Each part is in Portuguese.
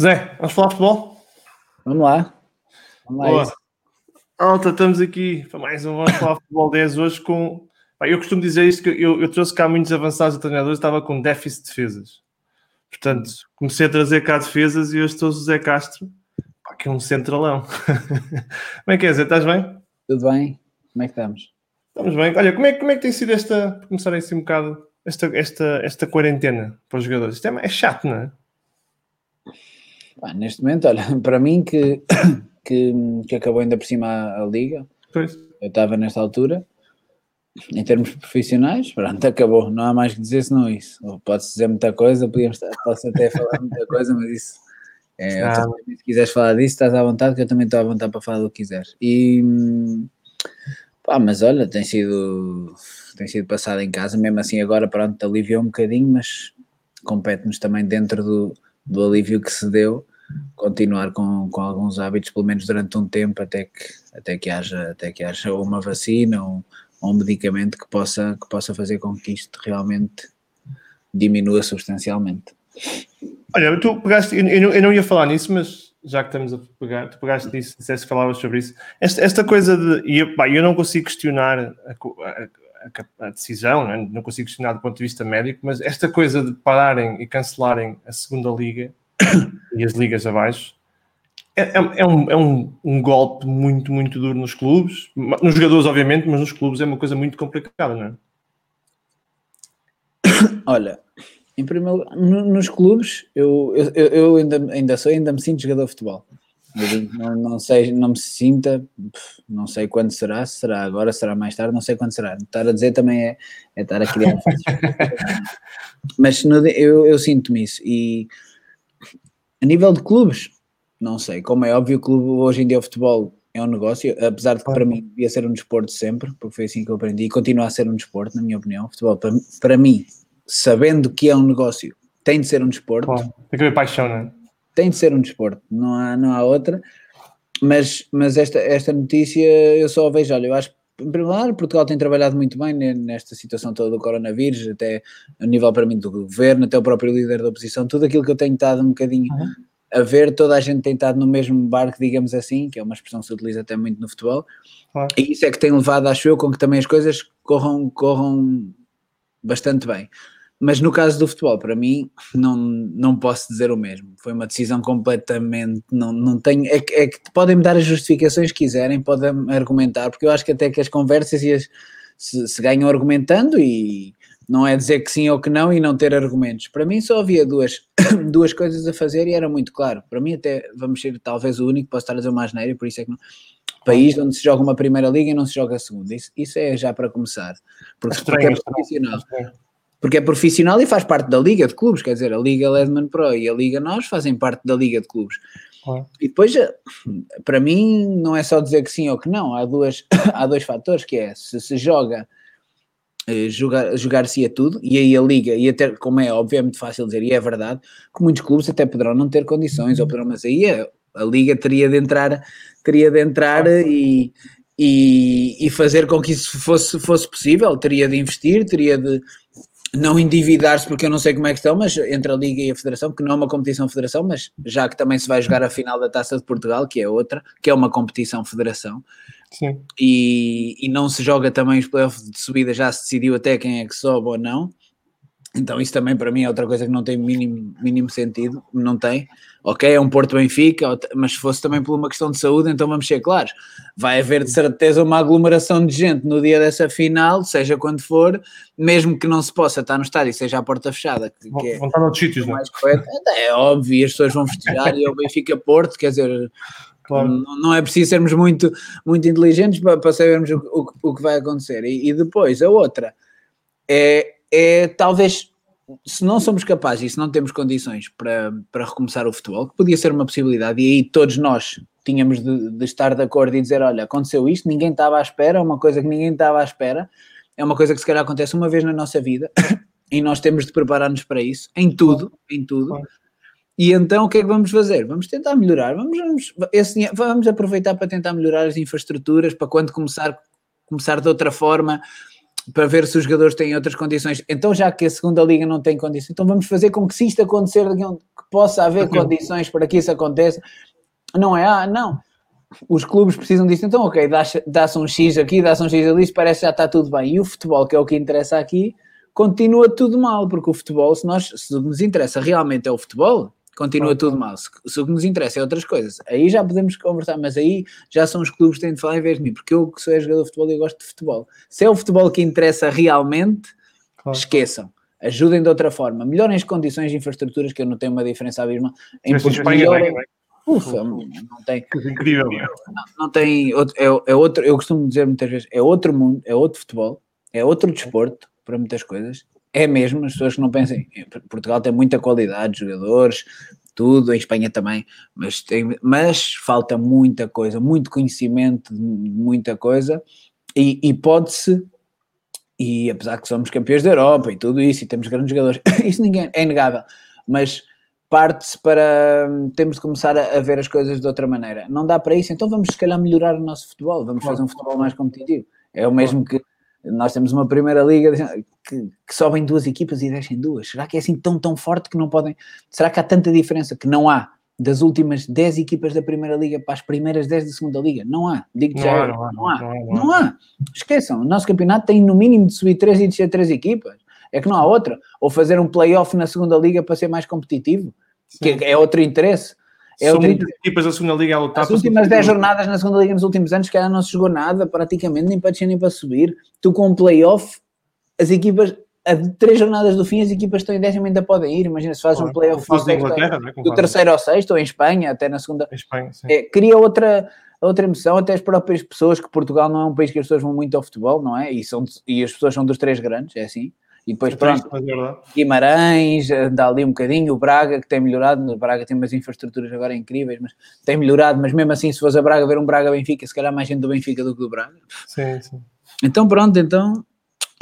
Zé, vamos falar de futebol? Vamos lá. Vamos lá. Boa. Alta, estamos aqui para mais um Vamos falar de futebol 10 hoje com. eu costumo dizer isto que eu, eu trouxe cá muitos avançados treinadores, estava com déficit de defesas. Portanto, comecei a trazer cá defesas e hoje estou o José Castro, pá, que é um centralão. como é que é, Zé? Estás bem? Tudo bem? Como é que estamos? Estamos bem. Olha, como é, como é que tem sido esta, começar assim um bocado, esta, esta, esta quarentena para os jogadores? Isto é, é chato, não é? Neste momento, olha, para mim que, que, que acabou ainda por cima a, a liga, pois. eu estava nesta altura, em termos profissionais, pronto, acabou, não há mais que dizer senão isso. Pode-se dizer muita coisa, podíamos posso até falar muita coisa, mas isso é, ah. também, se quiseres falar disso, estás à vontade, que eu também estou à vontade para falar do que quiseres. E pá, mas olha, tem sido tem sido passado em casa, mesmo assim agora pronto, aliviou um bocadinho, mas compete-nos também dentro do, do alívio que se deu continuar com, com alguns hábitos, pelo menos durante um tempo, até que, até que, haja, até que haja uma vacina ou, um medicamento que possa, que possa fazer com que isto realmente diminua substancialmente. Olha, tu pegaste, eu não, eu não ia falar nisso, mas já que estamos a pegar, tu pegaste nisso, disseste que falavas sobre isso. Esta, esta coisa de. E eu, pá, eu não consigo questionar a, a, a decisão, não, é? não, consigo questionar do ponto de vista médico, mas esta coisa de pararem e cancelarem a segunda liga e as ligas abaixo. É, é, é, um, é um, um, golpe muito, muito duro nos clubes, nos jogadores, obviamente, mas nos clubes é uma coisa muito complicada, não é? Olha, em primeiro lugar, nos clubes, eu, eu, eu ainda, ainda sou, ainda me sinto jogador de futebol. Não, não, sei, não me sinta, não sei quando será, será agora, será mais tarde, não sei quando será. Estar a dizer também é, é estar a criar. Mas no, eu, eu sinto-me isso e a nível de clubes, não sei. Como é óbvio, o clube hoje em dia o futebol é um negócio, apesar de que para mim devia ser um desporto sempre, porque foi assim que eu aprendi, e continua a ser um desporto, na minha opinião. O futebol, para, para mim, sabendo que é um negócio, tem de ser um desporto. Tem que haver paixão, não é? Tem de ser um desporto, não há, não há outra. Mas, mas esta, esta notícia eu só vejo, olha, eu acho em primeiro lugar, Portugal tem trabalhado muito bem nesta situação toda do coronavírus, até a nível para mim do governo, até o próprio líder da oposição, tudo aquilo que eu tenho estado um bocadinho uhum. a ver, toda a gente tem estado no mesmo barco, digamos assim, que é uma expressão que se utiliza até muito no futebol, uhum. e isso é que tem levado, acho eu, com que também as coisas corram, corram bastante bem. Mas no caso do futebol, para mim, não, não posso dizer o mesmo. Foi uma decisão completamente. Não, não tenho. É que, é que podem-me dar as justificações que quiserem, podem argumentar, porque eu acho que até que as conversas e as, se, se ganham argumentando e não é dizer que sim ou que não e não ter argumentos. Para mim só havia duas, duas coisas a fazer e era muito claro. Para mim, até vamos ser talvez o único, posso estar a dizer uma asneira, por isso é que não. País onde se joga uma primeira liga e não se joga a segunda. Isso, isso é já para começar. Porque, porque é profissional porque é profissional e faz parte da Liga de Clubes, quer dizer, a Liga Ledman Pro e a Liga Nós fazem parte da Liga de Clubes. E depois, eh, para mim, não é só dizer que sim ou que não, há, duas, há dois fatores, que é, se se joga, eh, jogar, jogar-se a tudo, e aí a Liga, e até, como é óbvio, é muito fácil dizer, e é verdade, que muitos clubes até poderão não ter condições, ou poderão, mas aí a, a Liga teria de entrar, teria de entrar e, e, e fazer com que isso fosse, fosse possível, teria de investir, teria de não endividar-se, porque eu não sei como é que estão, mas entre a Liga e a Federação, porque não é uma competição Federação, mas já que também se vai jogar a final da Taça de Portugal, que é outra, que é uma competição Federação, Sim. E, e não se joga também os playoffs de subida, já se decidiu até quem é que sobe ou não, então isso também para mim é outra coisa que não tem mínimo, mínimo sentido, não tem. Ok, é um Porto Benfica, mas se fosse também por uma questão de saúde, então vamos ser claros. Vai haver de certeza uma aglomeração de gente no dia dessa final, seja quando for, mesmo que não se possa estar no estádio, seja a porta fechada. Que, vão, é, vão estar noutros sítios, não é? Correto. É óbvio, e as pessoas vão festejar e o Benfica Porto, quer dizer, Claro. Não, não, é preciso sermos muito, muito inteligentes para, para sabermos o, o, o que vai acontecer. E, e, depois, a outra é é talvez, se não somos capazes e se não temos condições para, para recomeçar o futebol, que podia ser uma possibilidade, e aí todos nós tínhamos de, de estar de acordo e dizer: olha, aconteceu isto, ninguém estava à espera, é uma coisa que ninguém estava à espera, é uma coisa que se calhar acontece uma vez na nossa vida, e nós temos de preparar-nos para isso, em tudo, em tudo. E então o que é que vamos fazer? Vamos tentar melhorar, vamos, vamos, esse, vamos aproveitar para tentar melhorar as infraestruturas, para quando começar, começar de outra forma, para ver se os jogadores têm outras condições. Então, já que a segunda liga não tem condições, então vamos fazer com que se isto acontecer, que possa haver condições para que isso aconteça. Não é, ah, não. Os clubes precisam disso, então, ok, dá-se um X aqui, dá-se um X ali, parece que já está tudo bem. E o futebol, que é o que interessa aqui, continua tudo mal, porque o futebol, se, nós, se nos interessa realmente é o futebol, continua tudo mal. Se, se, o que nos interessa é outras coisas, aí já podemos conversar, mas aí já são os clubes que têm de falar em vez de mim, porque eu que sou jogador de futebol e gosto de futebol. Se é o futebol que interessa realmente, claro. esqueçam. Ajudem de outra forma, melhorem as condições de infraestruturas, que eu não tenho uma diferença abismal. Em Portugal, Ufa, não tem. Incrível. Não, não tem. É, é outro, eu costumo dizer muitas vezes, é outro mundo, é outro futebol, é outro desporto para muitas coisas. É mesmo, as pessoas que não pensem. Portugal tem muita qualidade, jogadores, tudo, em Espanha também, mas, tem, mas falta muita coisa, muito conhecimento de muita coisa, e, e pode-se, e apesar que somos campeões da Europa e tudo isso, e temos grandes jogadores, isso ninguém é inegável, mas parte-se para temos de começar a, a, ver as coisas de outra maneira. Não dá para isso, então vamos se calhar melhorar o nosso futebol, vamos fazer um futebol mais competitivo. É o mesmo que nós temos uma primeira liga que, que sobem duas equipas e deixem duas. Será que é assim tão, tão forte que não podem? Será que há tanta diferença que não há das últimas 10 equipas da primeira liga para as primeiras 10 da segunda liga? Não há. Digo não, já, há, não, há, não, há, não, há, não há. Esqueçam, o nosso campeonato tem no mínimo de subir 3 e descer 3 equipas. É que não há outra. Ou fazer um playoff na segunda liga para ser mais competitivo, Sim. que é outro interesse. É São muitas equipas da segunda liga a lutar. As últimas 10 jornadas na segunda liga nos últimos anos, que ela não se jogou nada, praticamente, nem para descer nem para subir. Tu com um playoff, as equipas, a três jornadas do fim, as equipas estão em décimo ainda podem ir. Imagina se faz um playoff faz do, né? do terceiro ao sexto, ou em Espanha, até na segunda. Espanha, é, cria outra, outra emoção, até as próprias pessoas, que Portugal não é um país que as pessoas vão muito ao futebol, não é? E, são, e as pessoas são dos três grandes, é assim. E depois, pronto, Guimarães, eh, dá ali um bocadinho, o Braga, que tem melhorado, o Braga tem umas infraestruturas agora incríveis, mas tem melhorado, mas mesmo assim, se fosse a Braga ver um Braga-Benfica, se calhar mais gente do Benfica do que do Braga. Sim, sim. Então, pronto, então,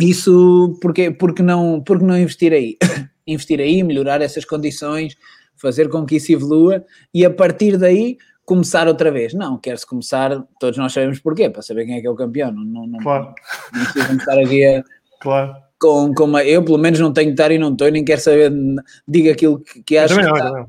isso, porque, porque, não, porque não investir aí? investir aí, melhorar essas condições, fazer com que isso evolua, e a partir daí começar outra vez. Não, quer-se começar, todos nós sabemos porquê, para saber quem é que é o campeão. Não, não, não, claro. não estar aqui a... Claro com, com uma, eu pelo menos não tenho estar e não estou, nem quero saber, diga aquilo que, que acho que não, está,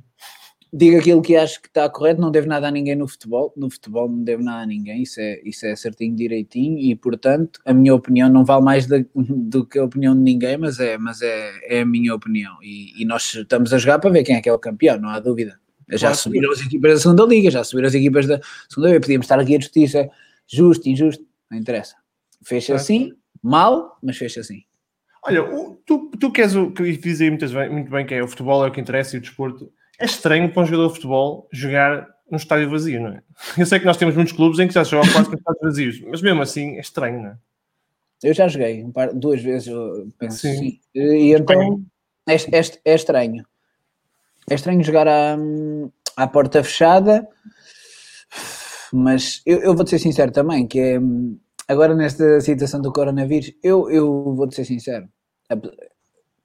diga aquilo que acho que está correto, não devo nada a ninguém no futebol, no futebol não devo nada a ninguém, isso é, isso é certinho, direitinho, e portanto a minha opinião não vale mais de, do que a opinião de ninguém, mas é, mas é, é a minha opinião, e, e nós estamos a jogar para ver quem é que é o campeão, não há dúvida. Já subiram as equipas da segunda liga, já subiram as equipas da segunda liga, podíamos estar aqui a discutir é justo, injusto, não interessa. Fecha assim, mal, mas fecha assim. Olha, o, tu, tu que és o que dizes aí muitas, muito bem que é o futebol é o que interessa e o desporto. É estranho para um jogador de futebol jogar num estádio vazio, não é? Eu sei que nós temos muitos clubes em que já se joga quase com estádios vazios, mas mesmo assim é estranho, não é? Eu já joguei um par, duas vezes, eu penso sim. sim. E então é, é, é, estranho. É estranho jogar à, à porta fechada, mas eu, eu vou-te ser sincero também, que é Agora, nesta situação do coronavírus, eu, eu vou-te ser sincero,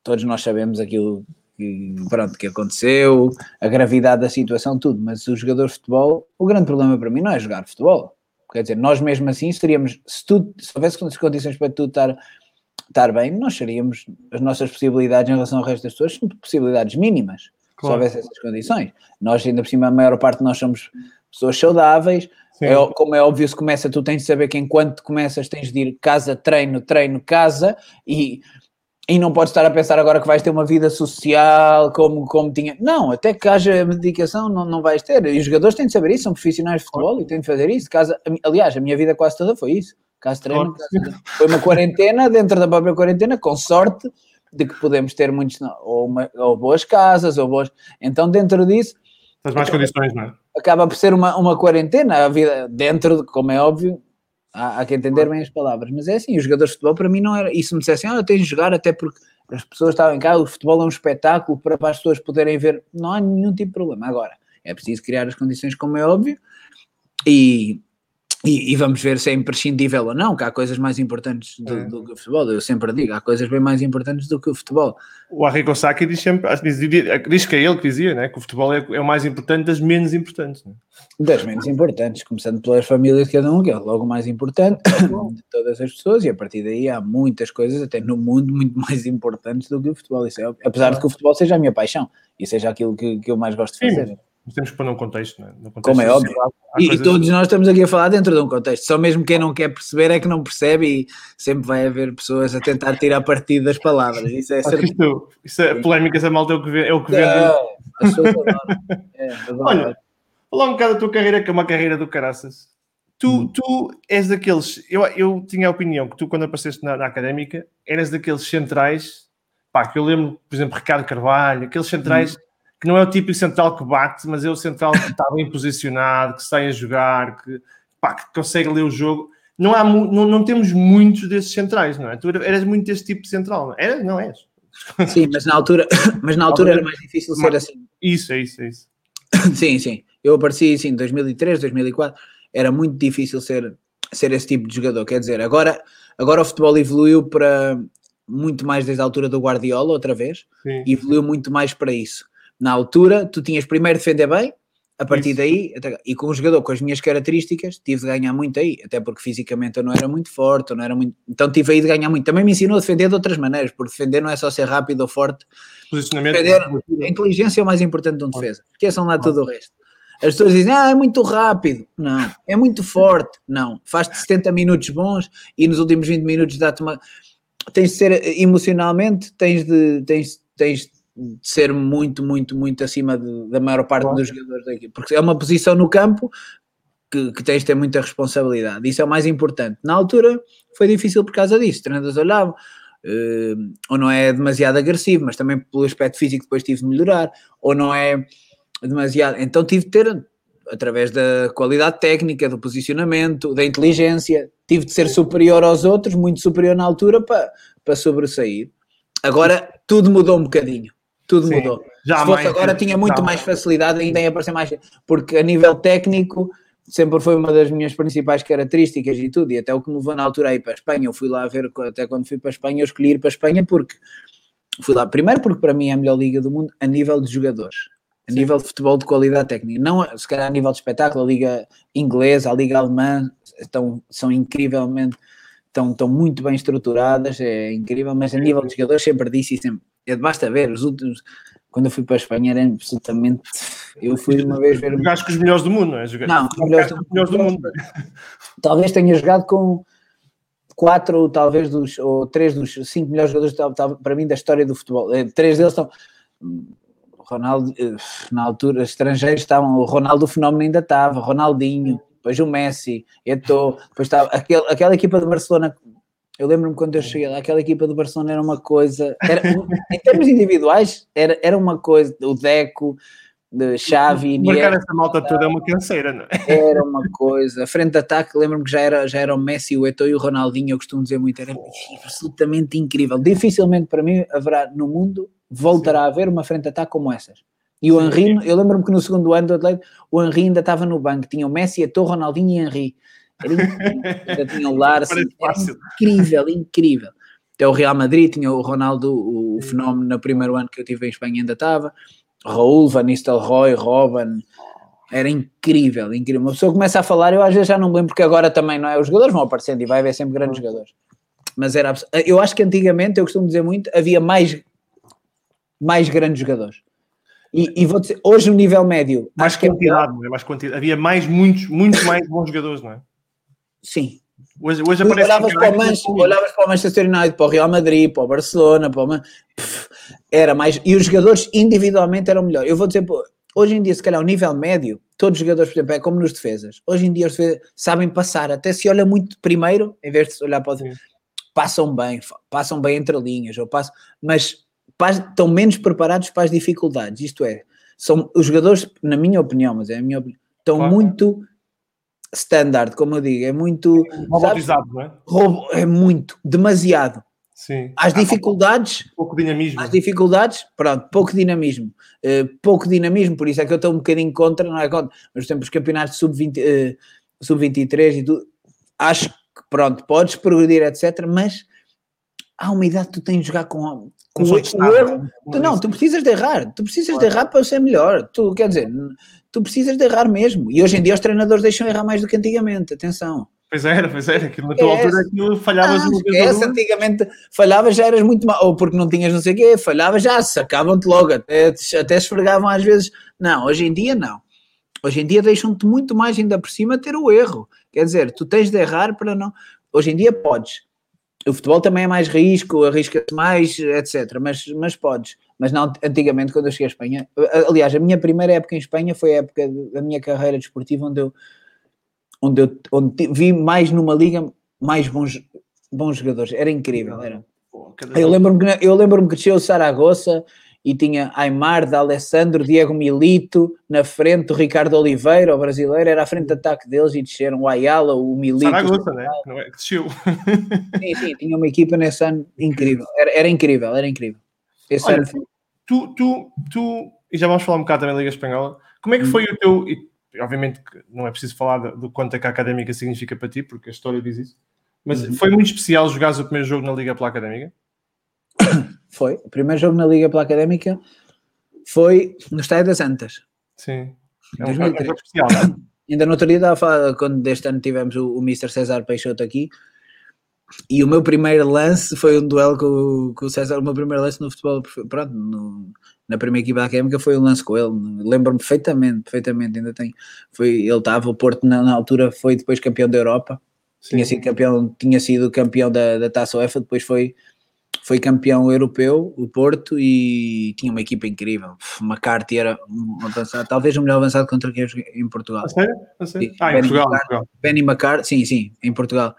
todos nós sabemos aquilo que, pronto, que aconteceu, a gravidade da situação, tudo, mas os jogadores de futebol, o grande problema para mim não é jogar futebol. Quer dizer, nós mesmo assim seríamos, se, tu, se houvesse condições para tu estar, estar bem, nós seríamos, as nossas possibilidades em relação ao resto das pessoas são possibilidades mínimas, claro. se houvesse essas condições. Nós, ainda por cima, a maior parte de nós somos pessoas saudáveis, é, como é óbvio, se começa, tu tens de saber que enquanto começas tens de ir casa, treino, treino, casa e, e não podes estar a pensar agora que vais ter uma vida social como, como tinha. Não, até que haja medicação não, não vais ter. E os jogadores têm de saber isso, são profissionais de futebol e têm de fazer isso. Casa, aliás, a minha vida quase toda foi isso. Casa, treino, casa, foi uma quarentena, dentro da própria quarentena, com sorte de que podemos ter muitos, ou, uma, ou boas casas, ou boas. Então, dentro disso. As mais condições, não é? Acaba por ser uma, uma quarentena, a vida dentro, de, como é óbvio, há, há que entender bem as palavras, mas é assim, os jogadores de futebol para mim não era, e se me dissessem, ah, tens de jogar até porque as pessoas estavam em casa, o futebol é um espetáculo para, para as pessoas poderem ver, não há nenhum tipo de problema. Agora, é preciso criar as condições, como é óbvio, e, E, e, vamos ver se é imprescindível ou não, que há coisas mais importantes do, é. do, que o futebol. Eu sempre digo, há coisas bem mais importantes do que o futebol. O Arrigo Sacchi diz sempre, diz, diz, que é ele que dizia, né, que o futebol é, é o mais importante das menos importantes. Né? Das menos importantes, começando pelas famílias de cada um, que é logo o mais importante de todas as pessoas, e a partir daí há muitas coisas, até no mundo, muito mais importantes do que o futebol. Isso é, apesar de que o futebol seja a minha paixão e seja aquilo que, que eu mais gosto de fazer. Sim mas temos que pôr num contexto, não é? contexto Como é óbvio. e, coisas... todos nós estamos aqui a falar dentro de um contexto. Só mesmo quem não quer perceber é que não percebe e sempre vai haver pessoas a tentar tirar partido das palavras. Isso é certo. Isso, isso é polémica, essa malta é o que vê. É o que vê é, é, Olha, falar um bocado da tua carreira, que é uma carreira do caraças. Tu, hum. tu és daqueles. Eu, eu tinha a opinião que tu, quando apareceste na, na académica, eras daqueles centrais. Pá, que eu lembro, por exemplo, Ricardo Carvalho, aqueles centrais. Hum que não é o típico central que bate, mas é o central que está bem posicionado, que sai a jogar, que, pá, que consegue ler o jogo. Não, há, não, não temos muitos desses centrais, não é? Tu eras muito desse tipo de central, não é? Não és? Sim, mas na altura, mas na altura era mais difícil ser assim. Isso, é isso, é isso. Sim, sim. Eu apareci assim em 2003, 2004, era muito difícil ser, ser esse tipo de jogador. Quer dizer, agora, agora o futebol evoluiu para muito mais desde a altura do Guardiola, outra vez, sim, evoluiu muito mais para isso na altura, tu tinhas primeiro de defender bem, a partir Isso. daí, e com um jogador com as minhas características, tive de ganhar muito aí, até porque fisicamente eu não era muito forte, eu não era muito, então tive aí de ganhar muito. Também me ensinou a defender de outras maneiras, porque defender não é só ser rápido ou forte. Posicionamento. Defender, a inteligência é o mais importante de um defesa. Esqueçam lá tudo o resto. As pessoas dizem, ah, é muito rápido. Não. É muito forte. Não. Faz-te 70 minutos bons e nos últimos 20 minutos dá-te uma. Tens de ser emocionalmente, tens de, tens, tens de ser muito, muito, muito acima de, da maior parte dos jogadores da equipe, porque é uma posição no campo que, que, tens de ter muita responsabilidade, isso é o mais importante. Na altura foi difícil por causa disso, treinadores olhavam, uh, ou não é demasiado agressivo, mas também pelo aspecto físico depois tive de melhorar, ou não é demasiado, então tive de ter, através da qualidade técnica, do posicionamento, da inteligência, tive de ser superior aos outros, muito superior na altura para, para sobressair. Agora tudo mudou um bocadinho tudo Sim, mudou. Já Se fosse agora tinha muito mais facilidade ainda em aparecer mais, porque a nível técnico sempre foi uma das minhas principais características e tudo, e até o que me levou na altura a ir para a Espanha, eu fui lá ver, até quando fui para a Espanha, eu escolhi ir para a Espanha porque fui lá, primeiro porque para mim é a melhor liga do mundo a nível de jogadores, a Sim. nível de futebol de qualidade técnica, não se calhar a nível de espetáculo, a liga inglesa, a liga alemã, estão, são incrivelmente, estão, estão muito bem estruturadas, é incrível, mas a nível de jogadores sempre disse e sempre é, basta ver, os últimos, quando eu fui para a Espanha era absolutamente. Eu fui uma vez ver. Jogaste com os melhores do mundo, não é? Jogaste não, os melhores, do, melhores do mundo. Talvez tenha jogado com quatro, ou talvez, dos, ou três dos cinco melhores jogadores para mim da história do futebol. Eh, três deles estão. Ronaldo, eh, na altura, estrangeiros estavam. O Ronaldo, o fenómeno ainda estava, Ronaldinho, depois o Messi, Eto'o, depois estava aquele, aquela equipa de Barcelona eu lembro-me quando eu cheguei lá, aquela equipa do Barcelona era uma coisa, era, em termos individuais, era, era uma coisa, o Deco, de Xavi, Marcar essa malta toda é uma canseira, não é? Era uma coisa. A frente de ataque, lembro-me que já era, já era o Messi, o Eto'o e o Ronaldinho, eu costumo dizer muito, era absolutamente incrível. Dificilmente para mim haverá no mundo, voltará a haver uma frente de ataque como essas. E o Henry, eu lembro-me que no segundo ano do Atlético, o Henry ainda estava no banco, tinha o Messi, Eto'o, Ronaldinho e Henry. Era incrível. tinha o Larson, era incrível, incrível. Até o Real Madrid tinha o Ronaldo, o, o fenómeno no primeiro ano que eu tive em Espanha ainda estava. Raul, Van Nistelrooy, Robin, era incrível, incrível. Uma pessoa começa a falar, eu às vezes já não me lembro, porque agora também não é, os jogadores vão aparecendo e vai haver sempre grandes jogadores. Mas era, eu acho que antigamente, eu costumo dizer muito, havia mais, mais grandes jogadores. E, e vou dizer, hoje no nível médio. Mais quantidade, é, é mais quantidade. Havia mais, muitos, muito mais bons jogadores, não é? Sim. Hoje, hoje aparece olhavas, para o Manchester, olhavas para o Manchester United, para o Real Madrid, para o Barcelona, para o Man... Pff, era mais. E os jogadores individualmente eram melhores. Eu vou dizer, pô, hoje em dia, se calhar, o nível médio, todos os jogadores, por exemplo, é como nos defesas. Hoje em dia, os defesas sabem passar, até se olha muito primeiro, em vez de olhar para o. Passam bem, passam bem entre linhas, ou passam, mas estão menos preparados para as dificuldades. Isto é, são os jogadores, na minha opinião, mas é a minha opinião, estão claro. muito standard, como eu digo, é muito robotizado, não é? Robo, é muito, demasiado. Sim. Às dificuldades, pouco dinamismo. Às dificuldades, pronto, pouco dinamismo. Uh, pouco dinamismo, por isso é que eu estou um bocadinho contra, não é contra, mas temos campeonatos sub-20, uh, sub-23 e tudo, acho que pronto, podes progredir, etc. Mas há uma idade que tu tens de jogar com, com o, o erro. Tu, não, tu precisas de errar, tu precisas de errar para ser melhor. Tu, quer dizer, tu precisas de errar mesmo. E hoje em dia os treinadores deixam errar mais do que antigamente, atenção. Pois era, pois era, aquilo na tua é, altura aquilo falhavas ah, esquece, antigamente falhavas já eras muito mal, ou porque não tinhas não sei o quê, falhavas já, sacavam-te logo, até, até esfregavam às vezes. Não, hoje em dia não. Hoje em dia deixam-te muito mais ainda por cima ter o erro. Quer dizer, tu tens de errar para não. Hoje em dia podes. O futebol também é mais risco, arrisca-se mais, etc. Mas, mas podes. Mas não, antigamente, quando eu cheguei à Espanha, aliás, a minha primeira época em Espanha foi a época da minha carreira desportiva onde eu onde eu onde vi mais numa liga mais bons, bons jogadores. Era incrível. Era. Eu lembro-me que, eu lembro que desceu o Saragossa e tinha Aymar, de Alessandro, Diego Milito, na frente o Ricardo Oliveira, o brasileiro, era à frente de ataque deles e desceram o Ayala, o Milito. Saragossa, né? Não é que desceu. Sim, sim, tinha uma equipa nesse ano incrível. Era, era incrível, era incrível. Esse Olha, ano foi... tu, tu, tu, e já vamos falar um bocado também da Liga Espanhola, como é que hum. foi hum. o teu, obviamente não é preciso falar do quanto é que a académica significa para ti, porque a história diz isso, mas uhum. foi muito especial jogares o primeiro jogo na Liga pela Académica? Foi. O primeiro jogo na Liga pela Académica foi no Estádio das Antas. Sim. É um, é um jogo especial, não é? Ainda no outro dia estava a falar, quando deste ano tivemos o, o Mr. César Peixoto aqui, e o meu primeiro lance foi um duelo com, com o César, o meu primeiro lance no futebol, pronto, no, na primeira equipa académica foi um lance com ele, lembro-me perfeitamente, perfeitamente, ainda tem, foi, ele estava, o Porto na, na, altura foi depois campeão da Europa, Sim. tinha sido campeão, tinha sido campeão da, da Taça UEFA, depois foi, foi campeão europeu, o Porto, e tinha uma equipa incrível, uma carta era um avançado, talvez o melhor avançado contra quem em Portugal. A sério? A sério? Ah, em Portugal, Portugal. Benny McCarthy, sim, sim, em Portugal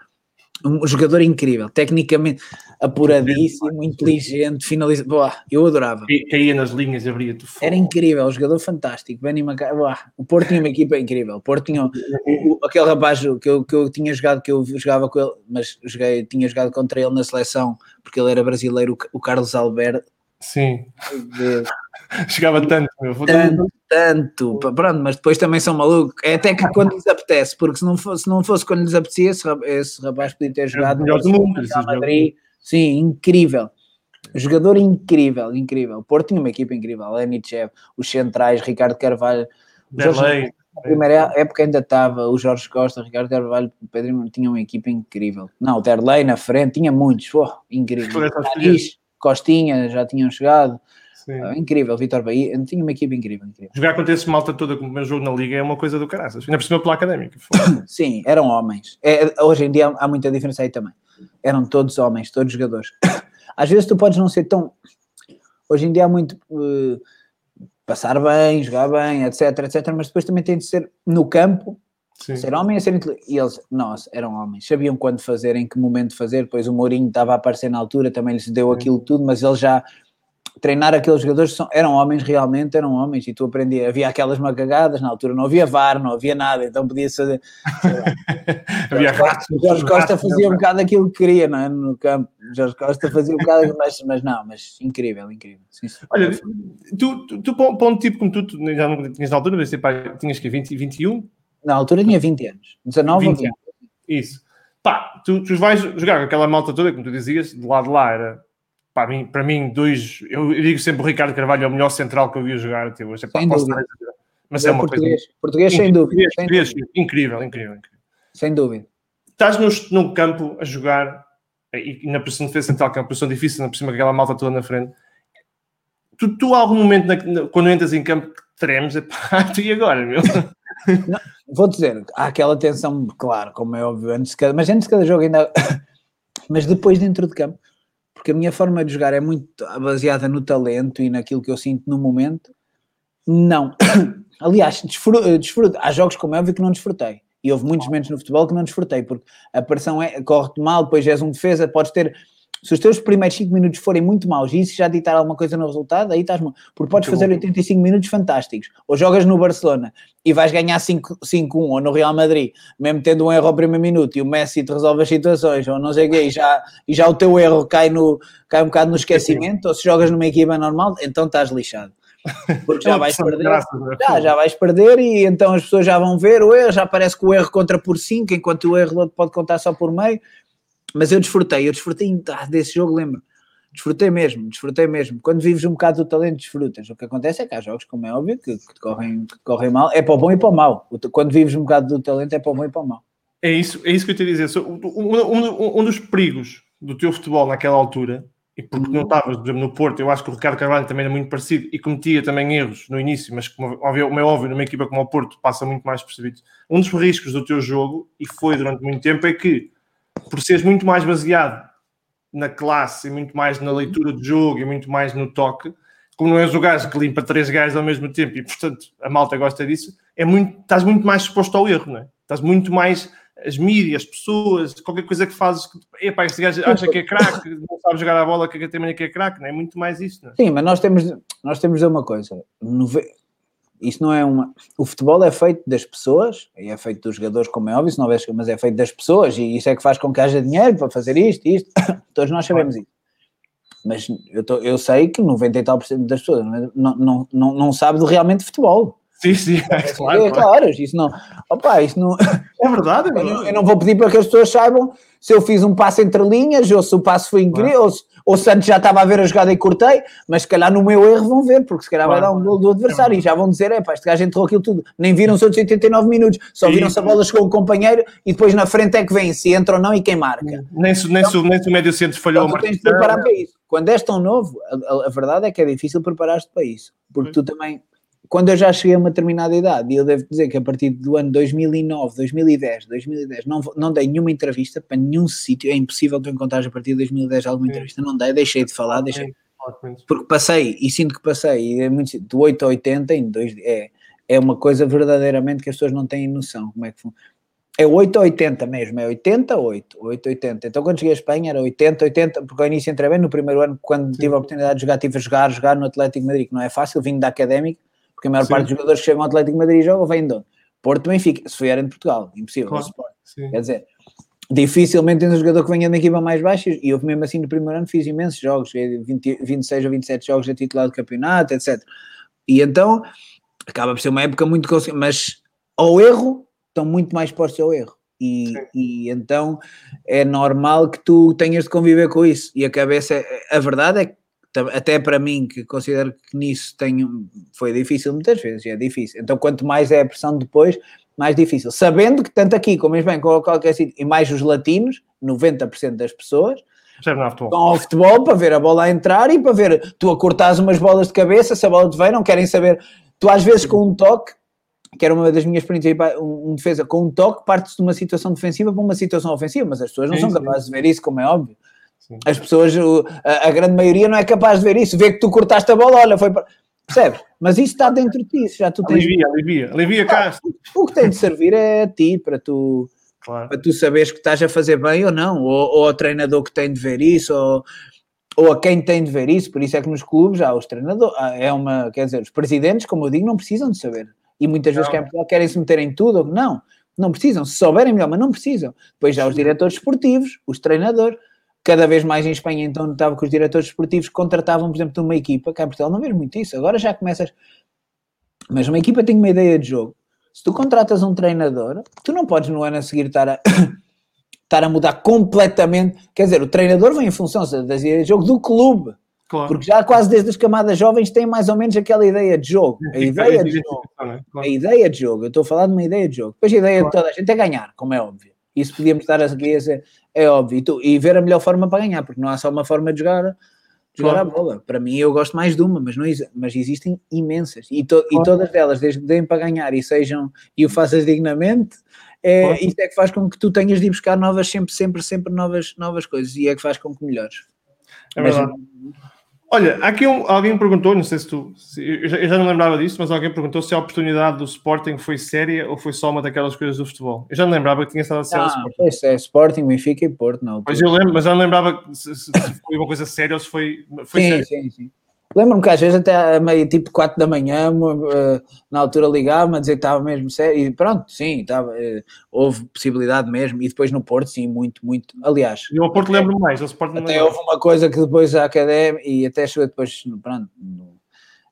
um jogador incrível, tecnicamente apuradíssimo, inteligente, finaliza. Boa, eu adorava. Caía nas linhas, abria-te Era incrível, um jogador fantástico. Benny Maca... o Porto tinha uma equipa incrível. O Porto tinha o, o, aquele rapaz que eu, que eu tinha jogado, que eu jogava com ele, mas joguei, tinha jogado contra ele na seleção, porque ele era brasileiro, o Carlos Alberto. Sim. Chegava tanto, meu. Tanto, tanto. Pronto, mas depois também são malucos. É até que quando lhes apetece, porque se não fosse, se não fosse quando lhes apetecia, esse, esse rapaz podia ter jogado no mundo, Madrid. Sim, incrível. Jogador incrível, incrível. Porto tinha uma equipa incrível. Lenichev, os centrais, Ricardo Carvalho. Jorge, na primeira época ainda estava o Jorge Costa, Ricardo Carvalho, Pedro tinha uma equipa incrível. Não, o Derlei na frente, tinha muitos. Oh, incrível. Costinha já tinham chegado. Uh, incrível, Vitor Bahia, tinha uma equipe incrível, incrível. Jogar contra esse malta toda como primeiro jogo na Liga é uma coisa do caraças, ainda por cima pela académica. Sim, eram homens. É, hoje em dia há muita diferença aí também. Eram todos homens, todos jogadores. Às vezes tu podes não ser tão. Hoje em dia há muito. Uh, passar bem, jogar bem, etc, etc, mas depois também tem de ser no campo Sim. ser homem e ser inteligente. E eles, nós, eram homens, sabiam quando fazer, em que momento fazer. Depois o Mourinho estava a aparecer na altura, também lhes deu aquilo tudo, mas eles já treinar aqueles jogadores são, eram homens realmente, eram homens, e tu aprendias, havia aquelas macagadas, na altura não havia VAR, não havia nada, então podia ser havia Jorge Costa fazia um bocado aquilo que queria, não é? No campo, Jorge Costa fazia um bocado, mas, mas não, mas incrível, incrível. Sim, sim. Olha, tu, tu, tu para um tipo como tu, tu já não tinhas na altura, tinhas que 20, 21? Na altura tinha 20 anos, 19 20 ou 20. Anos. Isso. Pá, tu, tu vais jogar com aquela malta toda, como tu dizias, de lado de lá era para mim, para mim, dois. Eu digo sempre o Ricardo Carvalho é o melhor central que eu vi jogar até hoje. Sem dúvida. Mas é, é uma português, coisa. Português, sem dúvida. Português, sem Incrível, incrível, incrível. Sem dúvida. Estás no, no campo a jogar e na posição de defesa central, que é uma posição difícil, na por cima aquela malta toda na frente. Tu, tu algum momento, na, quando entras em campo, tremes, é pá, tu e agora, meu? Vou dizer, há aquela tensão, claro, como é óbvio, antes cada, mas antes de cada jogo ainda. mas depois dentro de campo, porque a minha forma de jogar é muito baseada no talento e naquilo que eu sinto no momento. Não. Aliás, desfruto, desfruto. há jogos como é óbvio que não desfrutei. E houve muitos momentos no futebol que não desfrutei, porque a pressão é, corre-te mal, depois és um defesa, podes ter se os teus primeiros 5 minutos forem muito maus e isso já ditar alguma coisa no resultado, aí estás Porque podes fazer 85 minutos fantásticos. Ou jogas no Barcelona e vais ganhar 5-1, ou no Real Madrid, mesmo tendo um erro ao primeiro minuto e o Messi te resolve as situações, ou não sei o quê, e já, e já o teu erro cai, no, cai um bocado no esquecimento, ou se jogas numa equipa normal, então estás lixado. Porque já vais perder. É já, já vais perder e então as pessoas já vão ver o erro, já parece que o erro conta por 5, enquanto o erro pode contar só por meio. Mas eu desfrutei, eu desfrutei ah, desse jogo, lembro. Desfrutei mesmo, desfrutei mesmo. Quando vives um bocado do talento, desfrutas. O que acontece é que há jogos, como é óbvio, que, que, correm, que correm mal. É para o bom e para o mal. Quando vives um bocado do talento, é para o bom e para o mal. É isso, é isso que eu te ia dizer. Um, um, um dos perigos do teu futebol naquela altura, e porque não uhum. estavas, por exemplo, no Porto, eu acho que o Ricardo Carvalho também era muito parecido e cometia também erros no início, mas como é óbvio, numa equipa como o Porto passa muito mais percebido. Um dos riscos do teu jogo, e foi durante muito tempo, é que por seres muito mais baseado na classe e muito mais na leitura do jogo e muito mais no toque, como não és o gajo que limpa três gajos ao mesmo tempo e portanto a malta gosta disso, é muito, estás muito mais exposto ao erro, não é? Estás muito mais as mídias, as pessoas, qualquer coisa que fazes, epá, este gajo acha que é craque, não sabe jogar a bola, que também que é craque, não é muito mais isso, não é? Sim, mas nós temos, nós temos uma coisa, isso não é uma. O futebol é feito das pessoas, e é feito dos jogadores, como é óbvio, não é, mas é feito das pessoas, e isso é que faz com que haja dinheiro para fazer isto, isto. Todos nós sabemos isso. Mas eu, tô, eu sei que 90 e tal por cento das pessoas não, não, não, não sabe realmente futebol. Sim, sim, é, claro, é, claro. Isso não. Opa, isso não. É verdade, é verdade. Eu, não, eu, não vou pedir para que as pessoas saibam se eu fiz um passo entre linhas, ou se o passo foi incrível, ou se o Santos já estava a ver a jogada e cortei, mas se calhar no meu erro vão ver, porque se calhar vai dar um gol do adversário é e já vão dizer: é pá, este gajo entrou aquilo tudo. Nem viram os outros 89 minutos, só viram se a bola chegou o companheiro e depois na frente é que vem se entra ou não e quem marca. Nem se, nem então, nem se o médio centro falhou então, tens de preparar para isso. Quando és tão novo, a, a verdade é que é difícil preparar-te para isso, porque tu também quando eu já cheguei a uma determinada idade, e eu devo dizer que a partir do ano 2009, 2010, 2010, não, não dei nenhuma entrevista para nenhum sítio, é impossível tu encontrares a partir de 2010 alguma entrevista, não dei, deixei de falar, deixei, porque passei, e sinto que passei, e é muito, de 8 a 80 em dois, é, é uma coisa verdadeiramente que as pessoas não têm noção como é que funciona. É 8 a 80 mesmo, é 80 a 8, 8 a 80. Então quando cheguei a Espanha era 80 80, porque ao início entrei bem no primeiro ano, quando tive a oportunidade de jogar, tive a jogar, jogar no Atlético Madrid, que não é fácil, vindo da Académica, porque a maior Sim. parte dos jogadores que chegam ao Atlético Madrid jogam vêm de onde? Porto Benfica, se era em Portugal, impossível, claro. quer dizer, dificilmente tem um jogador que venha da equipa mais baixa, e eu mesmo assim no primeiro ano fiz imensos jogos, 20, 26 ou 27 jogos a titular do campeonato, etc. E então, acaba por ser uma época muito, mas ao erro, estão muito mais postos ao erro. E, e, então é normal que tu tenhas de conviver com isso. E a cabeça, a verdade é que até para mim, que considero que nisso tenho, foi difícil muitas vezes, é difícil. Então, quanto mais é a pressão depois, mais difícil. Sabendo que tanto aqui como em qualquer sítio, e mais os latinos, 90% das pessoas, estão ao futebol para ver a bola a entrar e para ver tu a cortares umas bolas de cabeça, se a bola te vem, não querem saber. Tu às vezes com um toque, que era uma das minhas experiências, um defesa com um toque, partes de uma situação defensiva para uma situação ofensiva, mas as pessoas não sim, são capazes sim. de ver isso, como é óbvio. As pessoas, a, a, grande maioria não é capaz de ver isso, vê que tu cortaste a bola, olha, foi para... Percebes? Mas isso está dentro de ti, já tu tens... Alivia, alivia, alivia cá. O, que tem de servir é a ti, para tu, claro. para tu saberes que estás a fazer bem ou não, ou, ou ao treinador que tem de ver isso, ou, ou a quem tem de ver isso, por isso é que nos clubes há os treinadores, é uma, quer dizer, os presidentes, como eu digo, não precisam de saber. E muitas vezes querem se meter em tudo, não, não precisam, se souberem melhor, mas não precisam. Depois já os diretores esportivos, os treinadores, cada vez mais em Espanha, então notava que os diretores esportivos contratavam, por exemplo, de uma equipa, cá em Portugal não vejo muito isso, agora já começas, mas uma equipa tem uma ideia de jogo, se tu contratas um treinador, tu não podes no ano a seguir estar a, estar a mudar completamente, quer dizer, o treinador vem em função das ideias de jogo do clube, Claro. Porque já quase desde as camadas jovens tem mais ou menos aquela ideia de jogo. A ideia de jogo. A ideia de jogo. Eu estou a falar de uma ideia de jogo. Depois a ideia de toda a gente é ganhar, como é óbvio. Isso podíamos estar aqui a ser, é óbvio. E, tu, e, ver a melhor forma para ganhar, porque não há só uma forma de jogar, de jogar claro. a bola. Para mim, eu gosto mais de uma, mas, não, mas existem imensas. E, to, claro. e todas elas, desde que deem para ganhar e sejam, e o faças dignamente, é, claro. isso é que faz com que tu tenhas de ir buscar novas, sempre, sempre, sempre novas, novas coisas. E é que faz com que melhores. É mas, verdade. Olha, aqui um, alguém perguntou, não sei se tu, se, eu, já, eu, já, não lembrava disso, mas alguém perguntou se a oportunidade do Sporting foi séria ou foi só uma daquelas coisas do futebol. Eu já não lembrava que tinha estado a ser ah, Sporting. É Sporting, Benfica e Porto, não. Pois eu lembro, mas já não lembrava se, se, foi uma coisa séria ou se foi, foi sim, Sim, sim. Lembro-me que às vezes até meio tipo 4 da manhã, uh, na altura ligava-me a dizer que estava mesmo sério, e pronto, sim, estava, uh, houve possibilidade mesmo, e depois no Porto, sim, muito, muito. Aliás, e o Porto lembro mais, o Sporting até houve uma coisa que depois a Académica, e até chegou depois, pronto,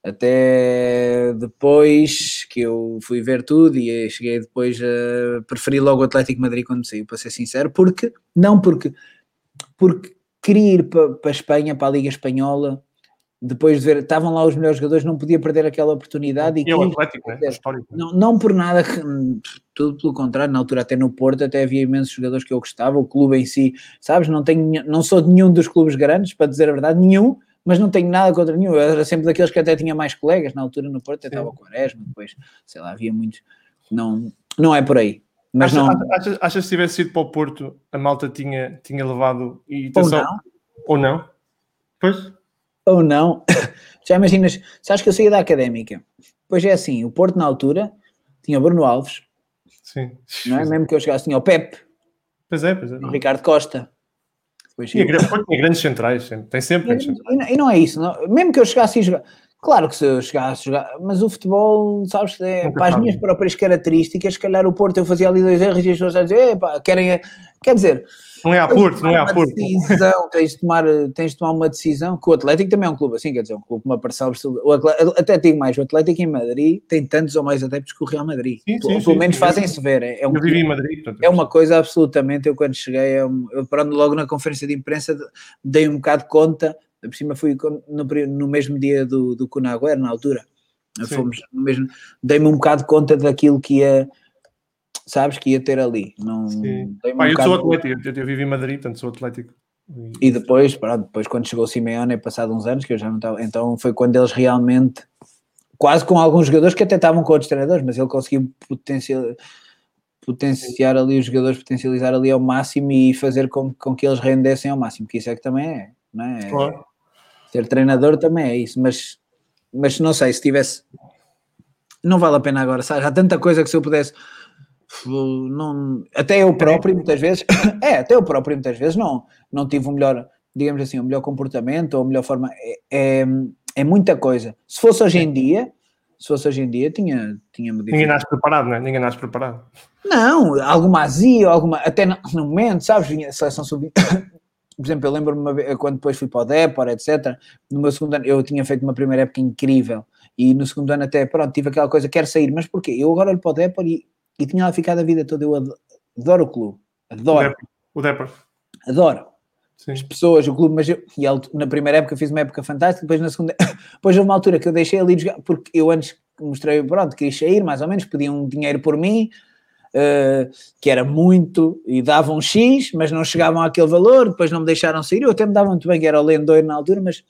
Até depois que eu fui ver tudo e cheguei depois a preferir logo o Atlético Madrid quando saiu, para ser sincero, porque, não porque, porque queria ir para, para a Espanha, para a Liga Espanhola, depois de ver, estavam lá os melhores jogadores, não podia perder aquela oportunidade. E, e é o Atlético, né? Histórico. Não, não por nada, tudo pelo contrário, na altura até no Porto até havia imensos jogadores que eu gostava, o clube em si, sabes, não, tenho, não sou de nenhum dos clubes grandes, para dizer a verdade, nenhum, mas não tenho nada contra nenhum, eu era sempre daqueles que até tinha mais colegas, na altura no Porto até estava o Quaresma, depois, sei lá, havia muitos, não, não é por aí. Mas achas, não... achas, achas que se tivesse ido para o Porto, a malta tinha, tinha levado... E Ou não. Ou não? Pois ou não, já imaginas, sabes que eu saí da académica, pois é assim, o Porto na altura tinha o Bruno Alves, Sim. não é? Mesmo que eu chegasse, tinha o Pepe, pois é, pois é. o Ricardo Costa. Depois, e tinha grandes centrais, tem sempre grandes centrais. E, não é isso, não, mesmo que eu chegasse a jogar, claro que se eu chegasse a jogar, mas o futebol, sabes, é, para as minhas próprias características, se calhar o Porto eu fazia ali dois erros e as pessoas a dizer, querem, quer dizer, não é a Porto, não é a Porto. Decisão, tens, de tomar, tens de tomar uma decisão, que o Atlético também é um clube assim, quer dizer, um clube com uma parcela Até digo mais, o Atlético em Madrid tem tantos ou mais adeptos que o Real Madrid. Sim, sim, pelo menos fazem-se ver. É, é um, eu vivi em Madrid. Portanto, é uma coisa absolutamente, eu quando cheguei, eu, eu pronto, logo na conferência de imprensa dei um bocado de conta, por cima fui no, no mesmo dia do, do Cunaguer, na altura. Sim. Fomos no mesmo, dei-me um bocado de conta daquilo que ia sabes que ia ter ali. Não, Pá, eu sou atlético, eu, eu vivo em Madrid, portanto sou atlético. E depois, pronto, depois quando chegou o Simeone, passado uns anos, que eu já não estava, então foi quando eles realmente, quase com alguns jogadores que até estavam com outros treinadores, mas ele conseguiu potencial, potenciar ali os jogadores, potencializar ali ao máximo e fazer com, com que eles rendessem ao máximo, que isso é que também é, não é? Claro. Ser treinador também é isso, mas, mas não sei, se tivesse, não vale a pena agora, sabe? Há tanta coisa que se eu pudesse não, até eu próprio muitas vezes, é, até eu próprio muitas vezes não, não tive o melhor, digamos assim, o melhor comportamento ou a melhor forma, é, é, é muita coisa. Se fosse hoje em dia, se fosse hoje em dia, tinha, tinha Ninguém nasce preparado, não é? Ninguém nasce preparado. Não, alguma azia, alguma, até no, no momento, sabes, vinha a seleção sub por exemplo, eu lembro-me quando depois fui para o Depor, etc. No meu segundo ano, eu tinha feito uma primeira época incrível e no segundo ano até, pronto, tive aquela coisa, quero sair, mas porquê? Eu agora olho para o Depor e e tinha lá ficado a vida toda. Eu adoro o clube, adoro. O Depor. Adoro. Sim. As pessoas, o clube, mas eu, e ele, na primeira época fiz uma época fantástica, depois na segunda, depois houve uma altura que eu deixei ali jogar, porque eu antes mostrei, pronto, queria sair, mais ou menos, pediam dinheiro por mim, uh, que era muito, e davam X, mas não chegavam àquele valor, depois não me deixaram sair, eu até me dava muito bem, que era o lendoiro na altura, mas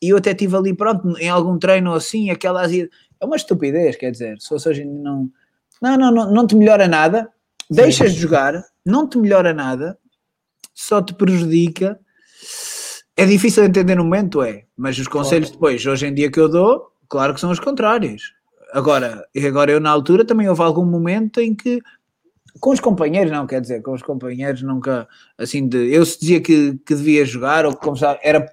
e eu até estive ali, pronto, em algum treino assim, aquela é uma estupidez, quer dizer, se fosse hoje não não, não, não, não te melhora nada, deixas de jogar, não te melhora nada, só te prejudica. É difícil de entender no momento, é, mas os conselhos depois, hoje em dia que eu dou, claro que são os contrários. Agora, agora eu na altura também houve algum momento em que com os companheiros, não quer dizer, com os companheiros nunca assim de eu se dizia que, que devia jogar ou que começava, era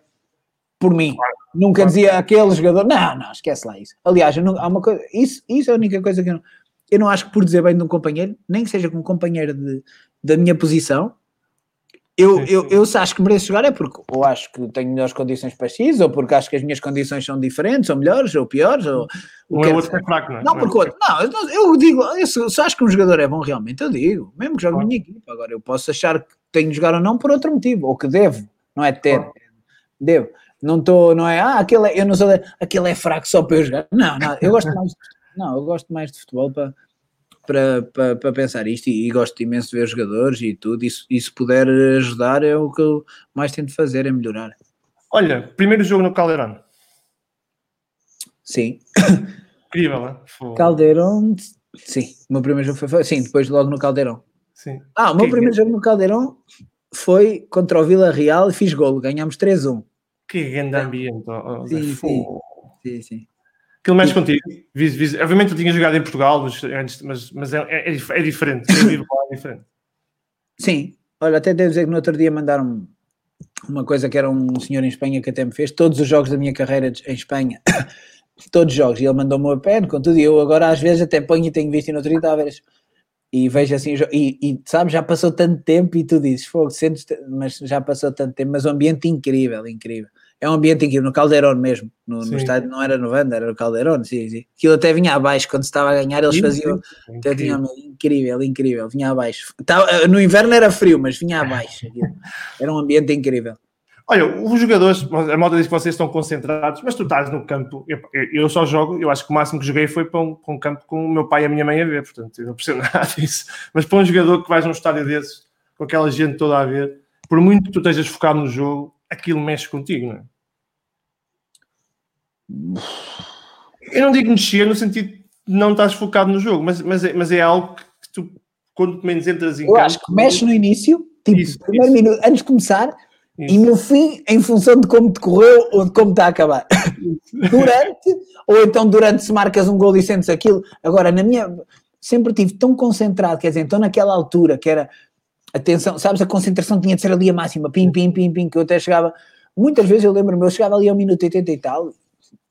por mim, nunca dizia aquele jogador, não, não, esquece lá isso. Aliás, não, há uma coisa, isso, isso é a única coisa que eu não, eu não acho que por dizer bem de um companheiro, nem que seja com um companheiro de, da minha posição, eu, eu, eu se acho que mereço jogar é porque ou acho que tenho melhores condições para X, ou porque acho que as minhas condições são diferentes, ou melhores, ou piores, ou o um é outro é fraco, não é? Não, porque outro, não, eu digo, eu, se acho que um jogador é bom realmente, eu digo, mesmo que jogue na minha equipa, agora eu posso achar que tenho de jogar ou não por outro motivo, ou que devo, não é ter, devo. Não estou, não é, ah, aquele é, eu não sou, aquele é fraco só para eu jogar. Não, não, eu gosto mais não, eu gosto mais de futebol para, para, para, para pensar isto e, e, gosto imenso de ver jogadores e tudo. E, e se puder ajudar, é o que eu mais tento fazer, é melhorar. Olha, primeiro jogo no Caldeirão. Sim. Incrível, né? Caldeirão, sim. O meu primeiro jogo foi. Sim, depois logo no Caldeirão. Sim. Ah, o meu que primeiro que... jogo no Caldeirão foi contra o Vila Real e fiz golo. Ganhámos 3-1. Que grande ambiente. Oh, sim, sim, sim, sim. Aquilo mexe contigo. Obviamente eu tinha jogado em Portugal, mas, mas, mas é, é, é diferente. É diferente. Sim, olha, até devo dizer que no outro dia mandaram uma coisa que era um senhor em Espanha que até me fez todos os jogos da minha carreira em Espanha, todos os jogos, e ele mandou-me o pen com tudo, e eu agora às vezes até ponho e tenho visto no outro dia, e vejo assim, e, e sabe, já passou tanto tempo e tu dizes, fogo, sentes, mas já passou tanto tempo, mas o ambiente incrível, incrível. É um ambiente aqui no Caldeirão mesmo, no, no, estádio não era no Vanda, era no Caldeirão, sim, sim. Aquilo até vinha abaixo, quando se estava a ganhar, eles sim, faziam. Sim, até tinha, incrível, incrível, vinha abaixo. Estava, no inverno era frio, mas vinha abaixo. era um ambiente incrível. Olha, os jogadores, a moda diz que vocês estão concentrados, mas tu estás no campo. Eu, eu, só jogo, eu acho que o máximo que joguei foi para um, para um, campo com o meu pai e a minha mãe a ver, portanto, eu não percebo nada disso. Mas para um jogador que vais num estádio desses, com aquela gente toda a ver, por muito que tu estejas focado no jogo, aquilo mexe contigo, não é? Eu não digo mexer no sentido de não estás focado no jogo, mas, mas, é, mas é algo que tu, quando menos entras em eu campo. Eu acho que mexe no início, tipo, isso, primeiro isso. minuto, antes de começar, isso. e no fim, em função de como te correu ou de como está a acabar. durante, ou então durante se marcas um gol e sentes aquilo. Agora, na minha. Sempre tive tão concentrado, quer dizer, então naquela altura que era. Atenção, sabes, a concentração tinha de ser ali a máxima, pim, pim, pim, pim, que eu até chegava. Muitas vezes eu lembro-me, eu chegava ali ao minuto 80 e tal,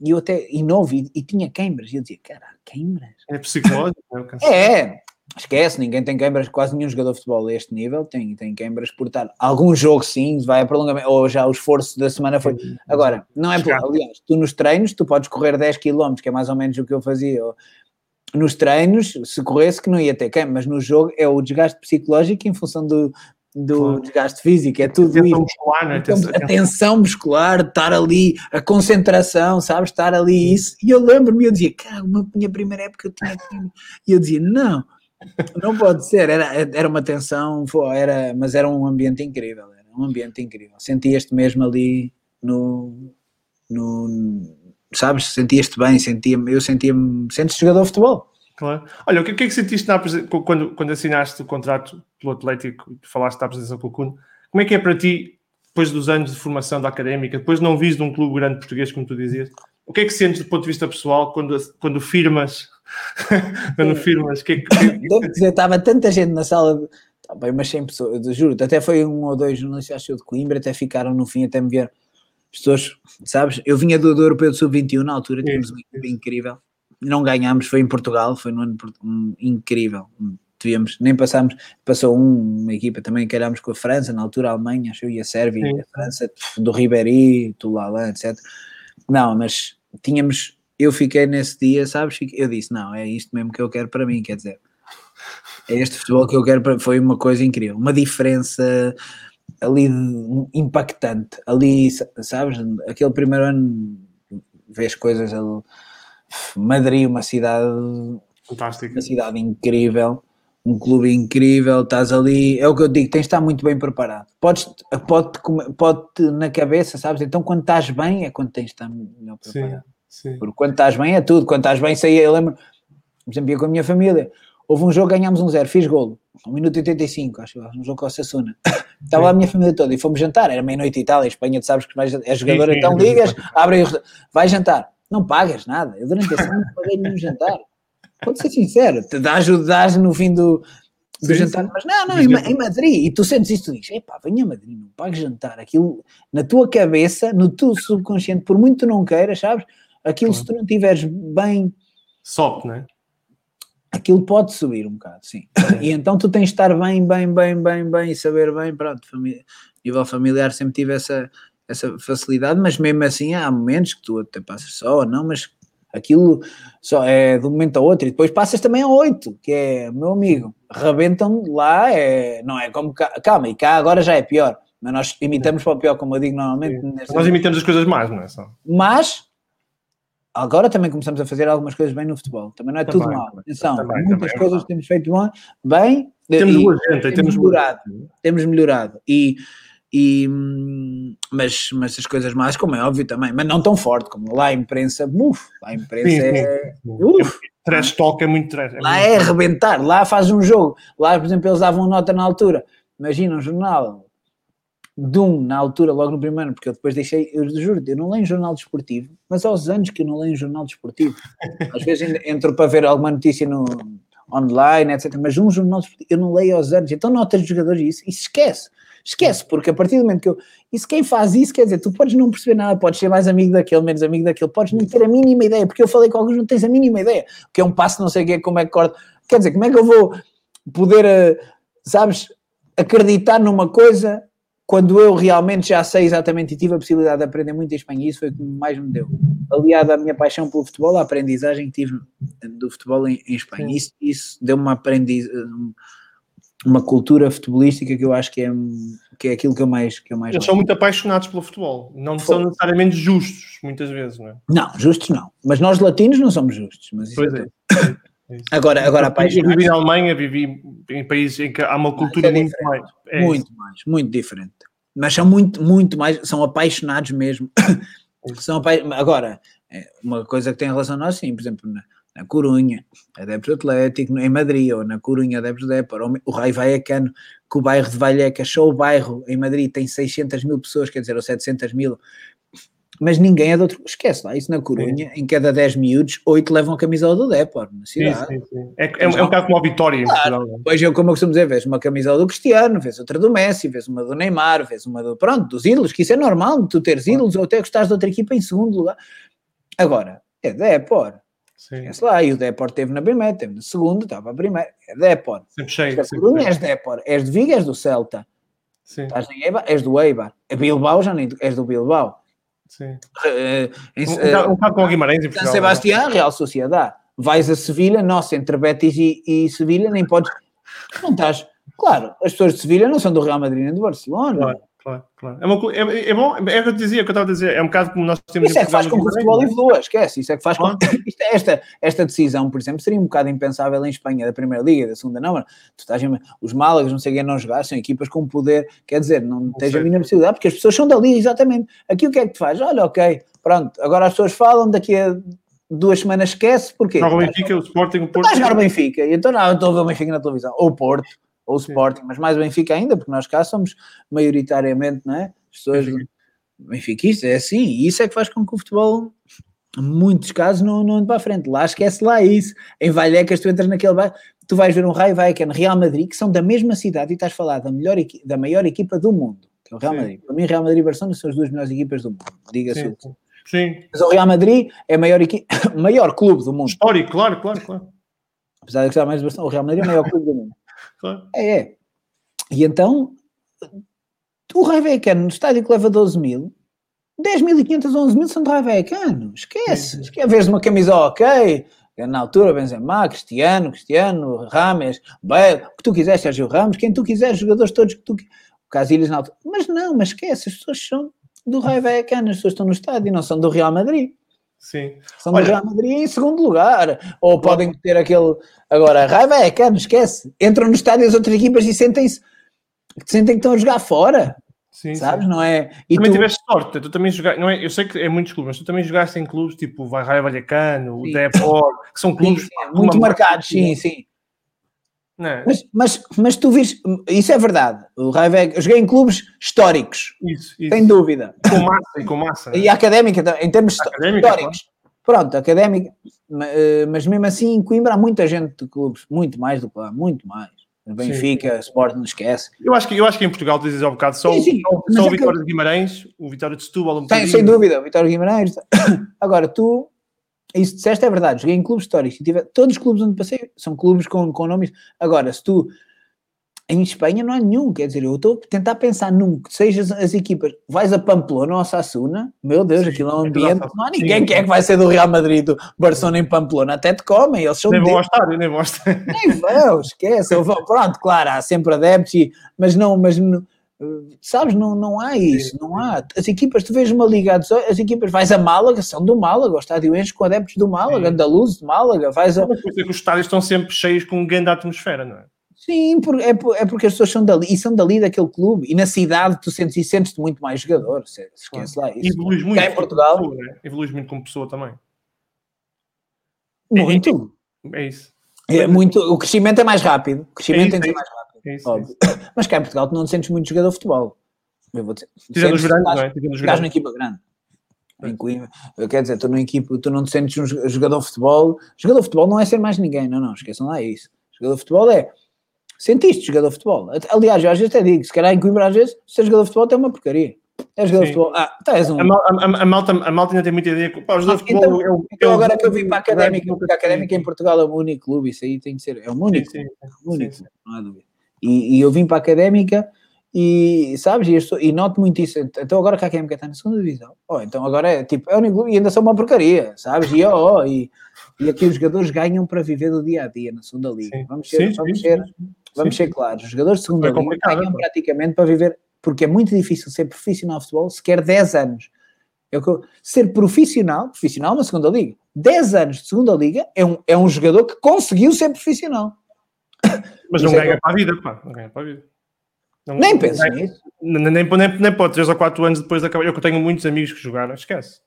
e eu até, e novo, e, e tinha queimbras, e eu dizia, caralho, queimbras? É psicológico? É, é, esquece, ninguém tem queimbras, quase nenhum jogador de futebol a este nível tem, tem queimbras por estar, algum jogo sim, vai a prolongamento, ou já o esforço da semana foi, agora, não é por, aliás, tu nos treinos, tu podes correr 10 km, que é mais ou menos o que eu fazia, ou, nos treinos, se corresse que não ia ter queima, mas no jogo é o desgaste psicológico em função do, do claro. desgaste físico, é tudo isso. Muscular, né? então, a tensão muscular, estar ali, a concentração, sabes, estar ali isso. E eu lembro-me, eu dizia, cara, uma minha primeira época eu tinha E eu dizia, não, não pode ser, era, era uma tensão, era, mas era um ambiente incrível, era um ambiente incrível. Sentias-te mesmo ali no, no sabes, sentias-te bem, sentia eu sentia-me, sentes jogador de futebol. Claro. Olha, o que, é que sentiste na, quando, quando assinaste o contrato pelo Atlético e falaste da apresentação com o Cuno? Como é que é para ti, depois dos anos de formação da académica, depois não vis de um clube grande português, como tu dizias, o que é que sentes do ponto de vista pessoal quando, quando firmas? quando firmas, que é que. Dizer, estava tanta gente na sala. De... Tá bem, mas 100 pessoas, juro até foi um ou dois jornalistas, acho de Coimbra, até ficaram no fim, até me vieram. As pessoas, sabes? Eu vinha do, do Europeu do Sub-21 na altura, tínhamos uma equipe incrível não ganhámos, foi em Portugal, foi no ano um, incrível. Tivemos, nem passámos, passou um, uma equipa também, calhámos com a França, na altura a Alemanha, acho eu, e a Sérvia, e a França, do Ribéry, Tulala, etc. Não, mas tínhamos, eu fiquei nesse dia, sabes, eu disse, não, é isto mesmo que eu quero para mim, quer dizer, é este futebol que eu quero para, foi uma coisa incrível, uma diferença ali impactante, ali, sabes, aquele primeiro ano vês coisas ali, Madrid, uma cidade fantástica, uma cidade incrível, um clube incrível, estás ali, é o que eu digo, tens de estar muito bem preparado. Podes, pode, pode na cabeça, sabes? Então quando estás bem é quando tens de estar melhor preparado. Sim, sim. Porque quando estás bem é tudo, quando estás bem, sei, eu lembro, por exemplo, com a minha família, houve um jogo, ganhámos um zero, fiz golo, 1 minuto e 85, acho, um jogo com a Sassuna. Estava a minha família toda e fomos jantar, era meia-noite e tal, em Espanha tu sabes que vais, é jogador, então ligas, abre vai jantar não pagas nada. Eu durante esse ano não paguei nenhum jantar. Pode ser sincero, te dás, dás no fim do, do sim, jantar, sim. mas não, não, em, em, Madrid, e tu sentes isso, tu dizes, epá, venha a Madrid, não pagues jantar, aquilo na tua cabeça, no teu subconsciente, por muito tu não queiras, sabes, aquilo se tu não estiveres bem... Sobe, não é? Aquilo pode subir um bocado, sim. E então tu tens de estar bem, bem, bem, bem, bem, e saber bem, pronto, família, nível familiar sempre tive essa, essa facilidade, mas mesmo assim há momentos que tu até passas só ou não, mas aquilo só é de um momento a outro, e depois passas também a oito, que é, meu amigo, rebentam lá, é, não é como cá, calma, e cá agora já é pior, mas nós imitamos para o pior, como eu digo normalmente. Nós imitamos as coisas mais, não é só? Mas, agora também começamos a fazer algumas coisas bem no futebol, também não é também, tudo mal, atenção, também, muitas também, coisas é temos feito bem, temos boa gente, temos, temos melhorado, temos melhorado, e e, mas, mas as coisas mais, como é óbvio também, mas não tão forte como lá a imprensa, uf, lá a imprensa sim, é. Uf, trash talk é muito trash. É lá muito é arrebentar, lá faz um jogo, lá por exemplo eles davam nota na altura. Imagina um jornal de um na altura, logo no primeiro, porque eu depois deixei, eu juro, eu não leio jornal desportivo, mas aos anos que eu não leio jornal desportivo, às vezes entro para ver alguma notícia no online, etc. Mas um jornal desportivo, eu não leio aos anos, então notas de jogadores isso, isso esquece. Esquece, porque a partir do momento que eu. Isso quem faz isso, quer dizer, tu podes não perceber nada, podes ser mais amigo daquele, menos amigo daquele, podes não ter a mínima ideia, porque eu falei com alguns, não tens a mínima ideia, que é um passo, não sei o que, como é que corta. Quer dizer, como é que eu vou poder, eh, sabes, acreditar numa coisa quando eu realmente já sei exatamente e tive a possibilidade de aprender muito em Espanha, isso foi o que mais me deu. Aliado à minha paixão pelo futebol, a aprendizagem que tive do futebol em, em Espanha. Isso, isso deu uma aprendizagem, uma cultura futebolística que eu acho que é, que é aquilo que eu mais que eu mais Eles são muito apaixonados pelo futebol, não são necessariamente justos, muitas vezes, não é? Não, justos não. Mas nós latinos não somos justos. Mas isso pois é. é. É agora, agora apaixonados. Eu vivi na Alemanha, vivi em países em que há uma cultura é muito mais. É muito isso. mais, muito diferente. Mas são muito, muito mais, são apaixonados mesmo. são apa... Agora, uma coisa que tem relação a nós, sim, por exemplo, na, na Corunha, adeptos do Atlético, em Madrid, ou na Corunha, adeptos Depor, ou o Raio Vallecano, que o bairro de Vallecas, só o bairro em Madrid tem 600 mil pessoas, quer dizer, ou 700 mil, mas ninguém é de outro. Esquece lá, isso na Corunha, sim. em cada 10 miúdos, 8 levam a camisola do Depor, na cidade. Sim, sim, é, é, é, um bocado como a Vitória. Claro, pois eu, como eu costumo dizer, vês uma camisola do Cristiano, vês outra do Messi, vês uma do Neymar, vês uma do. Pronto, dos ídolos, que isso é normal, tu teres ídolos ou até gostares de outra equipa em segundo lugar. Agora, é Depor. Esquece lá, e o Depor teve na primeira, teve na segunda, estava a primeira. É Depor. Sempre cheio. É Corunha, és Depor. És de Viga, és do Celta. Sim. Estás em Eibar, és do Eibar. A Bilbao já nem és do Bilbao. Sim. Uh, um, bocado com o Guimarães em Portugal. San Sebastián, Real Sociedade. Vais a Sevilha, nossa, entre Betis e, e Sevilha nem podes. Não estás. Claro, as pessoas de Sevilha não são do Real Madrid nem do Barcelona. Claro, claro, claro. É, uma, é, é bom, é o que eu dizia, o que eu estava a dizer, é um bocado como nós temos. Isso é que faz com que o futebol evolua, esquece. Isso é que faz com. esta, esta decisão, por exemplo, seria um bocado impensável em Espanha, da Primeira Liga, da Segunda, não. Tu estás em, os Málagas, não sei quem não jogar, são equipas com poder, quer dizer, não, não tens a mínima possibilidade, porque as pessoas são dali, exatamente. Aqui o que é que tu faz? Olha, ok, pronto, agora as pessoas falam, daqui a duas semanas esquece, porquê? Joga o Benfica, o Sporting, o Porto. Estás a jogar o Benfica, então não, estou a ver o Benfica na televisão, ou o Porto, ou o Sporting, mas mais o Benfica ainda, porque nós cá somos maioritariamente, não é? As pessoas benfiquistas, é assim, e isso é que faz com que o futebol, em muitos casos, não, não ande para a frente. Lá esquece lá isso. Em Vallecas, tu entras naquele bairro, tu vais ver um Raio Vallecano, Real Madrid, que são da mesma cidade, e estás a falar da, melhor, da maior equipa do mundo, que é o Real Sim. Madrid. Para mim, Real Madrid e Barcelona são as duas melhores equipas do mundo, diga-se. Sim. Sim. Mas o Real Madrid é o maior, equi... maior clube do mundo. Histórico, claro, claro, claro. Apesar de gostar mais do Barcelona, o Real Madrid é o maior clube do mundo. Claro. É, é. E então, o Raio Vallecano, no estádio que leva 12 mil, 10.500, 11 mil são de Raio Vallecano. Esquece. Esquece. Vês uma camisola, ok. Na altura, Benzema, Cristiano, Cristiano, Rames, Bale, o que tu quiseres, Sérgio Ramos, quem tu quiseres, jogadores todos que tu Casilhas na altura. Mas não, mas esquece, as pessoas são do Raio Vallecano, as pessoas estão no estádio, não são do Real Madrid. Sim. São do Real Madrid em segundo lugar. Ou podem ter aquele. Agora, Raio Vallecano, esquece. Entram no estádio as outras equipas e sentem-se. Sentem que estão a jogar fora. Sim, sabes? sim. Não é? E também tu... tiveste sorte, tu também jogaste, não é? Eu sei que é muitos clubes, mas tu também jogaste em clubes tipo o Raio Vallecano, o Depor, que são clubes sim, muito marcados, sim, sim. É? Mas, mas, mas tu vês, isso é verdade. O Raio eu joguei em clubes históricos, isso, isso. sem dúvida. Com massa e com massa. E académica, em termos académica, históricos. Claro. Pronto, académica, mas mesmo assim em Coimbra há muita gente de clubes, muito mais do que lá, muito mais. Benfica, Sport, não esquece. Eu acho que, eu acho que em Portual, tu dizes ao bocado, só, Sim, sim, só, só o que Vitória eu- de Guimarães, o Vitória de Setúbal, um Sem, sem dúvida, o Vitório Guimarães. Agora, tu, isso que disseste é verdade, joguei em clubes históricos. e tive- todos os clubes onde passei são clubes com, com nomes. Agora, se tu. Em Espanha não há nenhum, quer dizer, eu estou a tentar pensar num que sejam as equipas. Vais a Pamplona ou a Sassuna, meu Deus, Sim, aquilo é um aquilo ambiente. é Não há sim. ninguém que é que vai ser do Real Madrid, do Barcelona em Pamplona, até te comem, eles são Nem vão ao estádio, nem vão ao estádio. Nem vão, esquece. Pronto, claro, há sempre adeptos, e- mas não, mas não, sabes, não, não há isso, não há. As equipas, tu vês uma liga, a 18, as equipas, vais a Málaga, são do Málaga, o estádio enche com adeptos do Málaga, Sim. andaluzes de Málaga, vais a. É os estádios estão sempre cheios com um grande atmosfera, não é? Sim, é, é porque as pessoas são dali, e são dali daquele clube, e na cidade tu sentes, e sentes-te muito mais jogador, se- esquece lá isso. evoluís muito. Cá em Portugal- como pessoa, né? Evoluís muito como pessoa também. Muito. É isso. É muito. O crescimento é mais rápido, o crescimento É isso, é mais rápido. É isso. é Óbvio. isso. Mas cá em Portugal tu não te sentes muito jogador de futebol. Eu vou dizer. Tirando os Sentes- grandes, estás- não é? Tirando os Estás numa grandes. equipa grande. Coimbra, quer dizer, tu, numa equipa, tu não te sentes um jo- jogador de futebol. Jogador de futebol não é ser mais ninguém, não, não, esqueçam lá isso. Jogador de futebol é. Sentiste jogador de futebol. Aliás, eu às vezes até digo, se calhar em Coimbra, às vezes, ser jogador de futebol é uma porcaria. É jogador de Sim. futebol. Ah, tu és um. A, a- a- malta, a malta ainda tem muita ideia. que, Pá, os dois Então, futebol é o- é Então, o- agora que eu vim para a Académica, Sim, porque a Académica em Portugal é o único clube, isso aí tem de ser. É o único. sim, único, sim, sim. não há dúvida. E, e eu vim para a académica E sabes, e, estou, e noto muito isso. Então agora que a KMK está na segunda divisão, oh, então agora é tipo, é único, e ainda são uma porcaria, sabes? E, oh, oh, e, e aqui os jogadores ganham para viver do dia a dia na segunda liga. Sim. Vamos ser, sim, vamos, sim, ser, vamos ser claros, os jogadores de segunda é liga ganham pô. praticamente para viver, porque é muito difícil ser profissional de futebol se quer 10 anos. Eu, ser profissional, profissional na segunda liga, 10 anos de segunda liga é um, é um jogador que conseguiu ser profissional. Mas não ganha para a vida, pá, não ganha para a vida. Não, nem penso nisso. Nem, nem, nem, nem pode, 3 ou 4 anos depois de acabar. Eu que tenho muitos amigos que jogaram, esquece.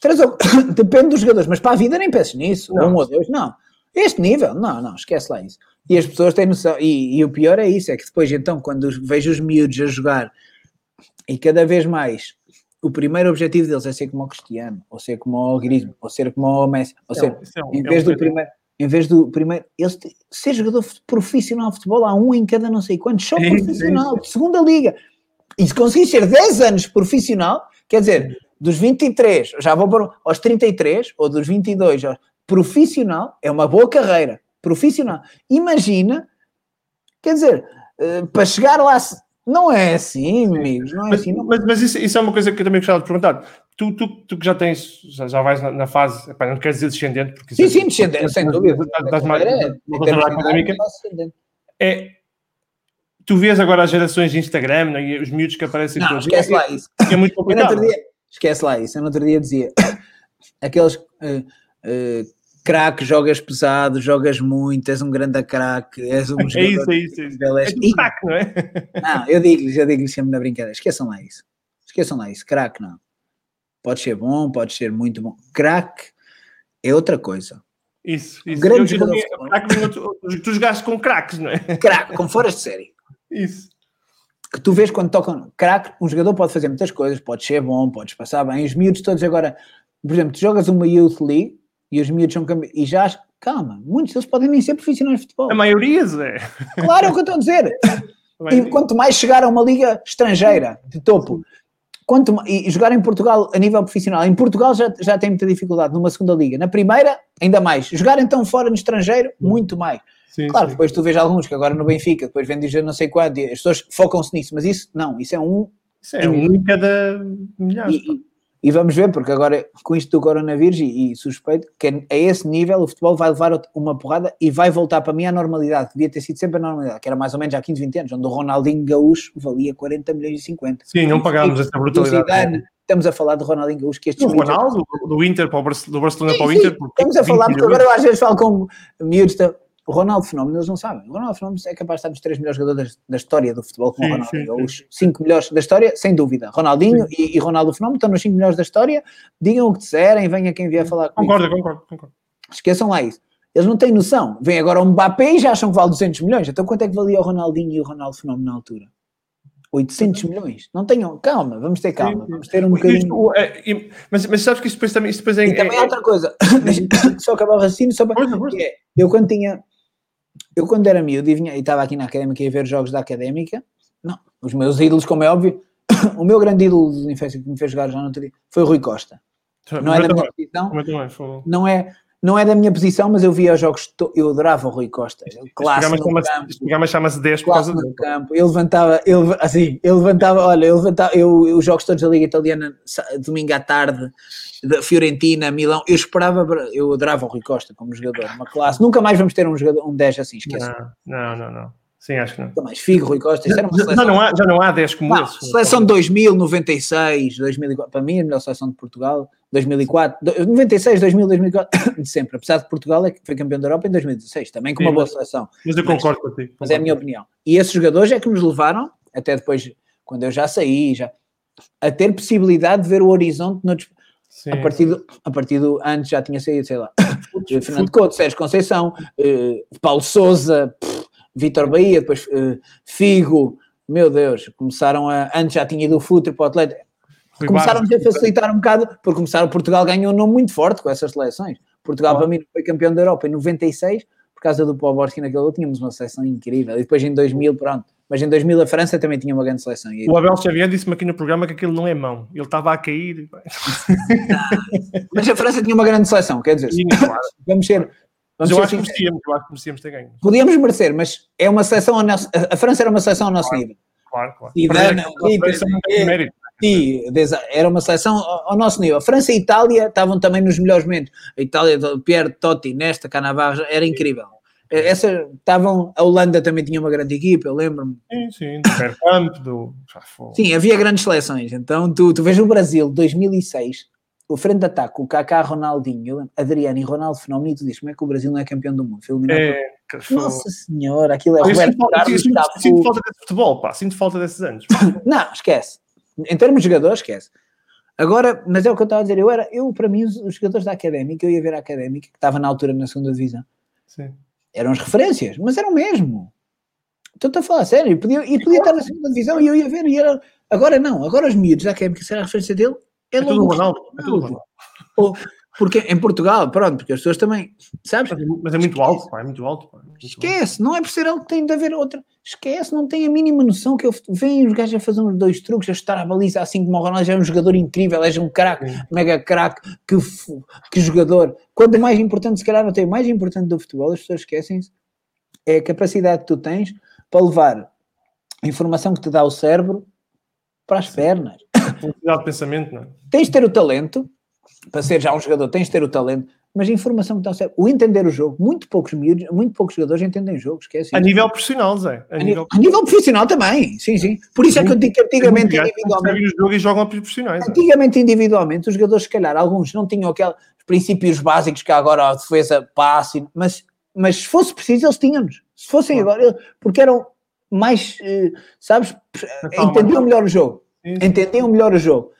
3 ou... Depende dos jogadores, mas para a vida nem penso nisso. Não. Um ou dois, não. Este nível, não, não, esquece lá isso. E as pessoas têm noção, e, e o pior é isso, é que depois então, quando vejo os miúdos a jogar e cada vez mais o primeiro objetivo deles é ser como o Cristiano, ou ser como o Griezmann, ou ser como o Messi, ou ser, é um, em vez é um do primeiro em vez do primeiro, eles ser jogador profissional de futebol, há um em cada não sei quantos, só profissional, de segunda liga. E se conseguir ser 10 anos profissional, quer dizer, dos 23, já vou para aos 33, ou dos 22, profissional, é uma boa carreira, profissional. Imagina, quer dizer, uh, para chegar lá, não é assim, amigos, não é mas, assim. Não... Mas, mas isso, isso, é uma coisa que eu também gostava de perguntar tu, tu, tu que já tens, já, já vais na, na fase, epá, não queres dizer descendente, porque sim, é, sim, descendente, sem dúvida. Das mais, é, académica, é, tu vês agora as gerações de Instagram né, e os miúdos que aparecem não, esquece lá isso. É muito complicado. Dia, esquece lá isso. Eu no outro dia dizia aqueles uh, uh, craque, jogas pesado, jogas muito, és um grande craque, és um É isso, é isso. É, isso. és um craque, não é? Não, eu digo-lhes, eu digo-lhes sempre na brincadeira, esqueçam lá isso. Esqueçam lá isso, craque não. Pode ser bom, pode ser muito bom. Crack é outra coisa. Isso, isso. Grande jogador. Eu, tu, tu jogaste com craques, não é? Crack, com fora de série. Isso. Que tu vês quando tocam crack, um jogador pode fazer muitas coisas, pode ser bom, podes passar bem. Os miúdos todos agora, por exemplo, tu jogas uma Youth League e os miúdos são e já calma, muitos deles podem nem ser profissionais de futebol. A maioria, Zé. Claro, é o que eu estou a dizer. E quanto mais chegar a uma liga estrangeira de topo, quanto, e jogar em Portugal a nível profissional, em Portugal já, já tem muita dificuldade numa segunda liga, na primeira ainda mais, jogar então fora no estrangeiro, muito mais. Sim, claro, sim. depois tu vês alguns que agora no Benfica, depois vêm dizer não sei quanto, e as pessoas focam-se nisso, mas isso não, isso é um. Isso é um em cada milhares. E, e vamos ver, porque agora com isto do coronavírus e, e suspeito que a esse nível o futebol vai levar uma porrada e vai voltar para mim à normalidade, que devia ter sido sempre a normalidade, que era mais ou menos há 15, 20 anos, onde o Ronaldinho Gaúcho valia 40 milhões e 50. Sim, não pagámos essa brutalidade. Zidane, estamos a falar de Ronaldinho Gaúcho, que estes... Do Ronaldo, do Inter para o Barcelona, do Barcelona sim, para o Inter. Estamos a falar, porque agora eu às vezes falo com miúdos, o Ronaldo Fenómeno, eles não sabem. O Ronaldo Fenómeno é capaz de estar nos três melhores jogadores da história do futebol, sim, o Ronaldinho. Sim, os cinco melhores da história, sem dúvida. Ronaldinho e, e, Ronaldo Fenómeno estão nos cinco melhores da história. Digam o que disserem, venha quem vier falar comigo. Concordo, concordo, concordo. Esqueçam lá isso. Eles não têm noção. Vem agora o Mbappé e já acham que vale 200 milhões. Então quanto é que valia o Ronaldinho e o Ronaldo Fenómeno na altura? 800 milhões. Não tenham, calma, vamos ter calma, vamos ter um bocadinho. É, mas, mas sabes que isso depois também. Isso depois é, e também é, outra coisa, só acabar o raciocínio, só para. É, eu quando tinha eu quando era miúdo e, vinha, e estava aqui na Académica e a ver jogos da Académica, não, os meus ídolos, como é óbvio, o meu grande ídolo de infância que me fez jogar já não teria, foi o Rui Costa. Não é da minha posição, não é, não é da minha posição, mas eu via os jogos, eu adorava o Rui Costa. Clássico este programa chama-se programa chama 10 por causa do campo. Ele levantava, ele, assim, ele levantava, olha, ele levantava, eu, os jogos todos da Liga Italiana, domingo à tarde, da Fiorentina, Milão, eu esperava, eu adorava o Rui Costa como jogador, uma classe. Nunca mais vamos ter um jogador, um 10 assim, esquece. Não, não, não, não. Sim, acho que não. Mais, Figo, Rui Costa, uma seleção. Já não há, já não há 10 como não, esse. Seleção de 2000, 96, 2004, para mim a melhor seleção de Portugal, 2004, 96, 2000, 2004, de sempre. Apesar de Portugal é foi campeão da Europa em 2016, também com Sim, uma boa seleção. Mas eu concordo mas, contigo. Mas é a minha opinião. E esses jogadores é que nos levaram, até depois, quando eu já saí, já, a ter possibilidade de ver o horizonte noutros, a partir, do, a partir do antes já tinha saído, sei lá, Fernando Couto, Sérgio Conceição, eh, Paulo Souza, Vitor Bahia, depois eh, Figo, meu Deus, começaram a, antes já tinha ido o futebol para o Atlético, começaram a facilitar um bocado, porque começaram, Portugal ganhou um nome muito forte com essas seleções. Portugal, para mim, foi campeão da Europa em 96, por causa do Poborski naquele tínhamos uma seleção incrível. E depois em 2000, pronto. Mas em 2000 a França também tinha uma grande seleção. O Abel Xavier disse-me aqui no programa que aquilo não é mão. Ele estava a cair. mas a França tinha uma grande seleção, quer dizer, Sim, claro. vamos ser... Vamos eu, acho merecíamos, eu acho que merecíamos ter ganho. Podíamos merecer, mas é uma seleção... A, nosso, a França era uma seleção ao nosso claro. nível. claro, claro. E Dana, e- e-. E desa- era uma seleção ao ao nosso nível. A França e a Itália estavam também nos melhores momentos. A Itália, Pierre Totti, Nesta, Cannavaro, era incrível. Eh, Essa, estavam, a Holanda também tinha uma grande equipa, eu lembro-me. Sim, sim, do Bergkamp, do... Sim, havia grandes seleções. Então, tu, tu vês o Brasil, 2006, o frente de ataque, o Kaká, Ronaldinho, Adriano e Ronaldo Fenómeno, e tu dizes, como é que o Brasil não é campeão do mundo? Por- É, foi- Nossa Senhora, aquilo é Roberto sinto falta- Carlos, sinto- Cafu. Sinto falta desse futebol, pá. Sinto falta desses anos. Não, esquece. Em termos de jogadores, esquece. Agora, mas é o que eu estava a dizer, eu era, eu, para mim, os, os jogadores da Académica, eu ia ver a Académica, que estava na altura na segunda divisão, Sim. Eram as referências, mas eram mesmo. Estou-te a falar sério, e podia, e podia estar na segunda divisão e eu ia ver, e era, agora não, agora os miúdos da Académica, será a referência dele? É, É tudo Ronaldo. É tudo Ronaldo. Ou- porque em Portugal, pronto, porque as pessoas também, sabes? Mas é- é muito alto, pá. É muito alto, pá. é muito alto. Esquece, não é por ser algo que tem de haver outra. Esquece, não tem a mínima noção que eu vem os gajos a fazer uns dois truques, a estar a baliza assim como o Ronaldo já é um jogador incrível, é um craque, mega craque, que, que jogador. Quando o mais importante, se calhar não tem o mais importante do futebol, as pessoas esquecem-se, é a capacidade que tu tens para levar a informação que te dá o cérebro para as pernas. Velocidade de pensamento, não é? Tens de ter o talento, para ser já um jogador, tens de ter o talento, mas a informação que dá o entender o jogo, muito poucos miúdos, muito poucos jogadores entendem jogo, esquece A nível profissional, Zé. A A nível a nível profissional também, sim, sim. Por isso é que eu digo que antigamente, individualmente, percebem o jogo e jogam profissionais. antigamente, individualmente, os jogadores, se calhar, alguns não tinham aqueles princípios básicos que agora a defesa, passe, mas, mas se fosse preciso, eles tinham-nos. Se fossem Claro. agora, porque eram mais, eh, sabes, Calma. entendiam melhor o jogo. Entendiam melhor o jogo.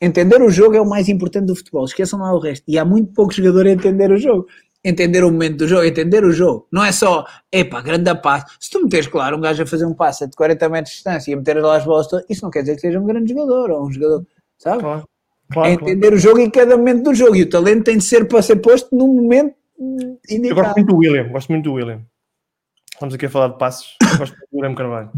Entender o jogo é o mais importante do futebol. Esqueçam lá o resto. E há muito pouco jogador a entender o jogo. Entender o momento do jogo, entender o jogo. Não é só, epá, grande passe. Se tu meteres, claro, um gajo a fazer um passe de 40 metros de distância e a meter lá as bolas todas, isso não quer dizer que seja um grande jogador ou um jogador, sabe? Claro. É Claro, claro. entender o jogo em cada momento do jogo. E o talento tem de ser para ser posto num momento hum, Eu gosto indicado. muito do William. Gosto muito do William. Estamos aqui a falar de passos. Eu gosto muito do William Carvalho.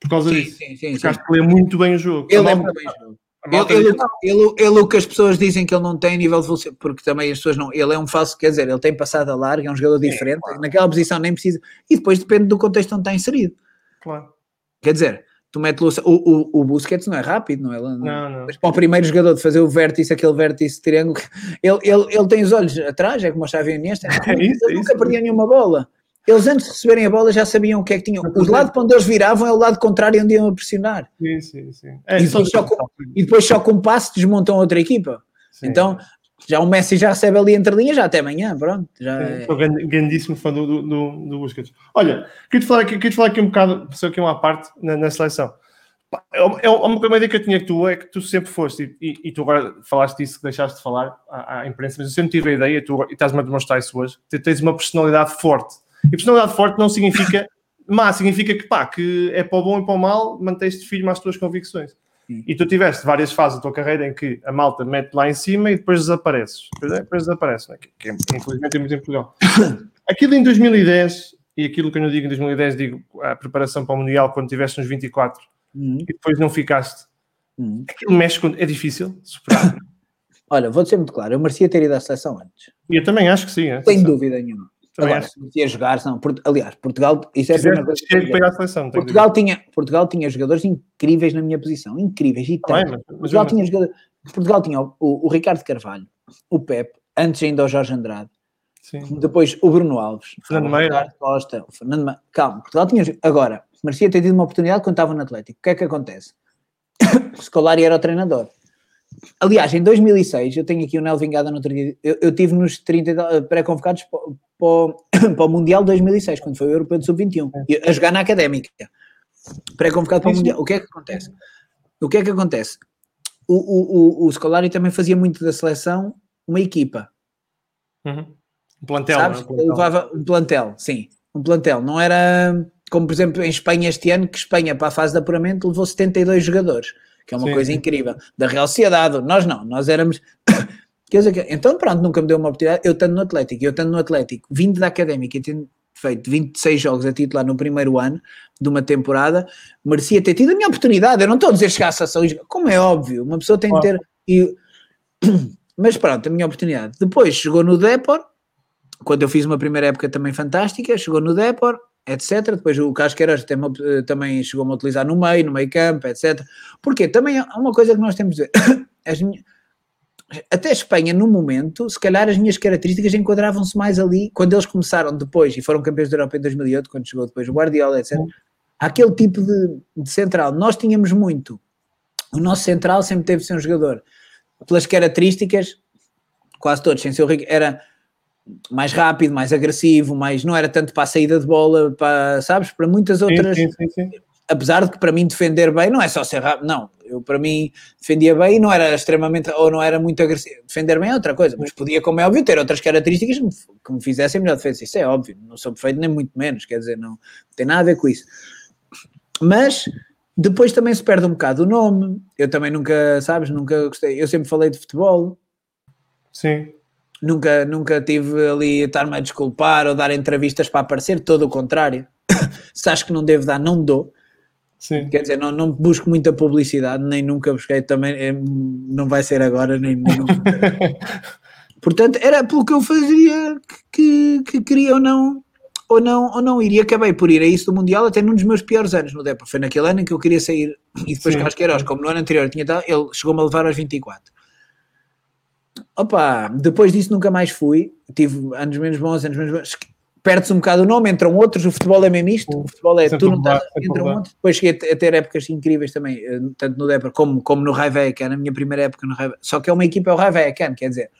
Por causa Sim, disso. sim, sim. Porque sim. acho que lê muito bem o jogo. Ele é muito bem jogo. A Ele, ele, ele, ele, o que as pessoas dizem que ele não tem a nível de velocidade, porque também as pessoas não. Ele é um falso, quer dizer, ele tem passado a larga, é um jogador diferente, naquela posição nem precisa. E depois depende do contexto onde está inserido. Claro. Quer dizer, tu metes o, o, o Busquets não é rápido, não é? Não, não. Mas para o primeiro jogador de fazer o vértice, aquele vértice triângulo, ele, ele, ele tem os olhos atrás, é como o Xavi Iniesta, É isso, ele nunca isso. perdia nenhuma bola. Eles antes de receberem a bola já sabiam o que é que tinham. Os lados para onde eles viravam é o lado contrário onde iam a pressionar. Sim, sim, sim. É, E depois só com- E depois só com um passe desmontam outra equipa. sim. Então, já o Messi já recebe ali entre linhas, já até amanhã, pronto. Já é- Sou grandíssimo fã do, do, do, do Busquets. Olha, queria-te falar aqui, queria-te falar aqui um bocado, só aqui uma parte na, na seleção. É uma, é uma ideia que eu tinha que tu é que tu sempre foste, e, e- tu agora falaste disso que deixaste de falar à, à imprensa, mas eu sempre tive a ideia, e tu e estás-me a demonstrar isso hoje, que tens uma personalidade forte. E personalidade forte não significa má, significa que pá, que é para o bom e para o mal, mantens-te firme às tuas convicções. Sim. E tu tiveste várias fases da tua carreira em que a malta mete lá em cima e depois desapareces. Depois, depois desaparece, né? que, que é, infelizmente é muito em Portugal. Aquilo em 2010, e aquilo que eu não digo em 2010, digo a preparação para o Mundial quando tiveste nos 24 Uhum, e depois não ficaste. uhum. Aquilo mexe com... É difícil superar. Olha, vou ser muito claro, eu merecia ter ido à seleção antes. e eu também acho que sim. é, Sem dúvida nenhuma. Também Agora, acho. se jogar. Port- Aliás, Portugal, isso é primeira coisa que seleção. Portugal tinha, Portugal tinha jogadores incríveis na minha posição, incríveis e tanto. Mas- Portugal tinha, jogador- Portugal tinha o, o Ricardo Carvalho, o Pepe, antes ainda o Jorge Andrade, sim. depois o Bruno Alves, Fernando o Meira. Ricardo Costa, o Fernando Meira. Calma, Portugal tinha. Agora, merecia ter tido uma oportunidade quando estava no Atlético. O que é que acontece? Scolari era o treinador. Aliás, em 2006, eu tenho aqui o Nel Vingada no outro dia, eu, eu tive nos 30 e tal, pré-convocados para, o- para, o- para o Mundial 2006, quando foi o Europeu de Sub-21, e a jogar na Académica. Pré-convocado para o. Mundial. O que é que acontece? O que é que acontece? O, o, o, o Scolari também fazia muito da seleção uma equipa. Uhum. Um plantel, Sabes? não é? Um plantel. levava um plantel, sim. Um plantel. Não era como, por exemplo, em Espanha este ano, que Espanha, para a fase de apuramento, levou 72 jogadores, que é uma Sim, coisa incrível. Da Real Sociedade, nós não, nós éramos. Quer dizer, então pronto, nunca me deu uma oportunidade. Eu estando no Atlético, eu estando no Atlético, vindo da Académica e tendo feito 26 jogos a titular no primeiro ano de uma temporada, merecia ter tido a minha oportunidade. Eu não estou a dizer chegar à jogar, como é óbvio, uma pessoa tem de ter. E, mas pronto, a minha oportunidade. Depois chegou no Depor, quando eu fiz uma primeira época também fantástica, chegou no Depor, etc. Depois o Casqueiras também chegou-me a utilizar no meio, no meio campo, etc. Porque também há uma coisa que nós temos de ver. As minhas, até Espanha, no momento, se calhar as minhas características enquadravam-se mais ali, quando eles começaram depois, e foram campeões da Europa em 2008, quando chegou depois o Guardiola, etc. Aquele tipo de, de central. Nós tínhamos muito. O nosso central sempre teve de ser um jogador, pelas características, quase todos, sem ser o Rico, era mais rápido, mais agressivo, mais não era tanto para a saída de bola, para, sabes, para muitas outras. Sim, sim, sim, apesar de que para mim defender bem não é só ser rápido, não. Eu para mim defendia bem e não era extremamente ou não era muito agressivo. Defender bem é outra coisa, mas podia, como é óbvio, ter outras características que me fizessem melhor defesa. Isso é óbvio, não sou perfeito nem muito menos, quer dizer, não, não tem nada a ver com isso. Mas depois também se perde um bocado o nome. Eu também nunca, sabes, nunca gostei. Eu sempre falei de futebol. Sim. Nunca, nunca tive ali a estar-me a desculpar ou dar entrevistas para aparecer, todo o contrário. se acho que não devo dar, não dou. Sim. Quer dizer, não, não busco muita publicidade, nem nunca busquei também, é, não vai ser agora, nem, nem Portanto, era pelo que eu fazia que, que, que, queria ou não, ou não, ou não ir. E acabei por ir a isso do Mundial até num dos meus piores anos no Depor. Foi naquele ano em que eu queria sair. E depois Sim. Queiroz, como no ano anterior tinha dado, ele chegou-me a levar aos 24. Opa, depois disso nunca mais fui. Tive anos menos bons, anos menos bons. Perde-se um bocado o nome, entram outros, o futebol é mesmo isto, o futebol é, tu não estás, entram outros, depois cheguei a ter épocas incríveis também, eh, tanto no Depor como, como no era a minha primeira época no Raivei, só que é uma equipa, é o Raivei, quer dizer,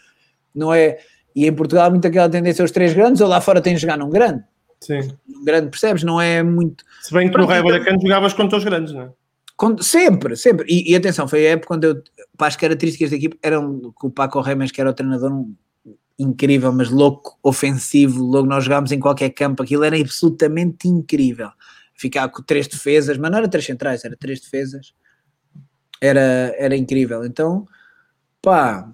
não é, e em Portugal há muito aquela tendência aos três grandes, ou lá fora tens de jogar num grande, Sim. num grande, percebes, não é muito... Se bem que no Raivei então, jogavas contra os grandes, não é? sempre, sempre, e, e, atenção, foi a época quando eu, para as características da equipa, eram com o Paco Remes, que era o treinador, um, incrível, mas louco, ofensivo. Logo nós jogámos em qualquer campo, aquilo era absolutamente incrível. Ficar com três defesas, mas não era três centrais, era três defesas. Era, era incrível. Então, pá,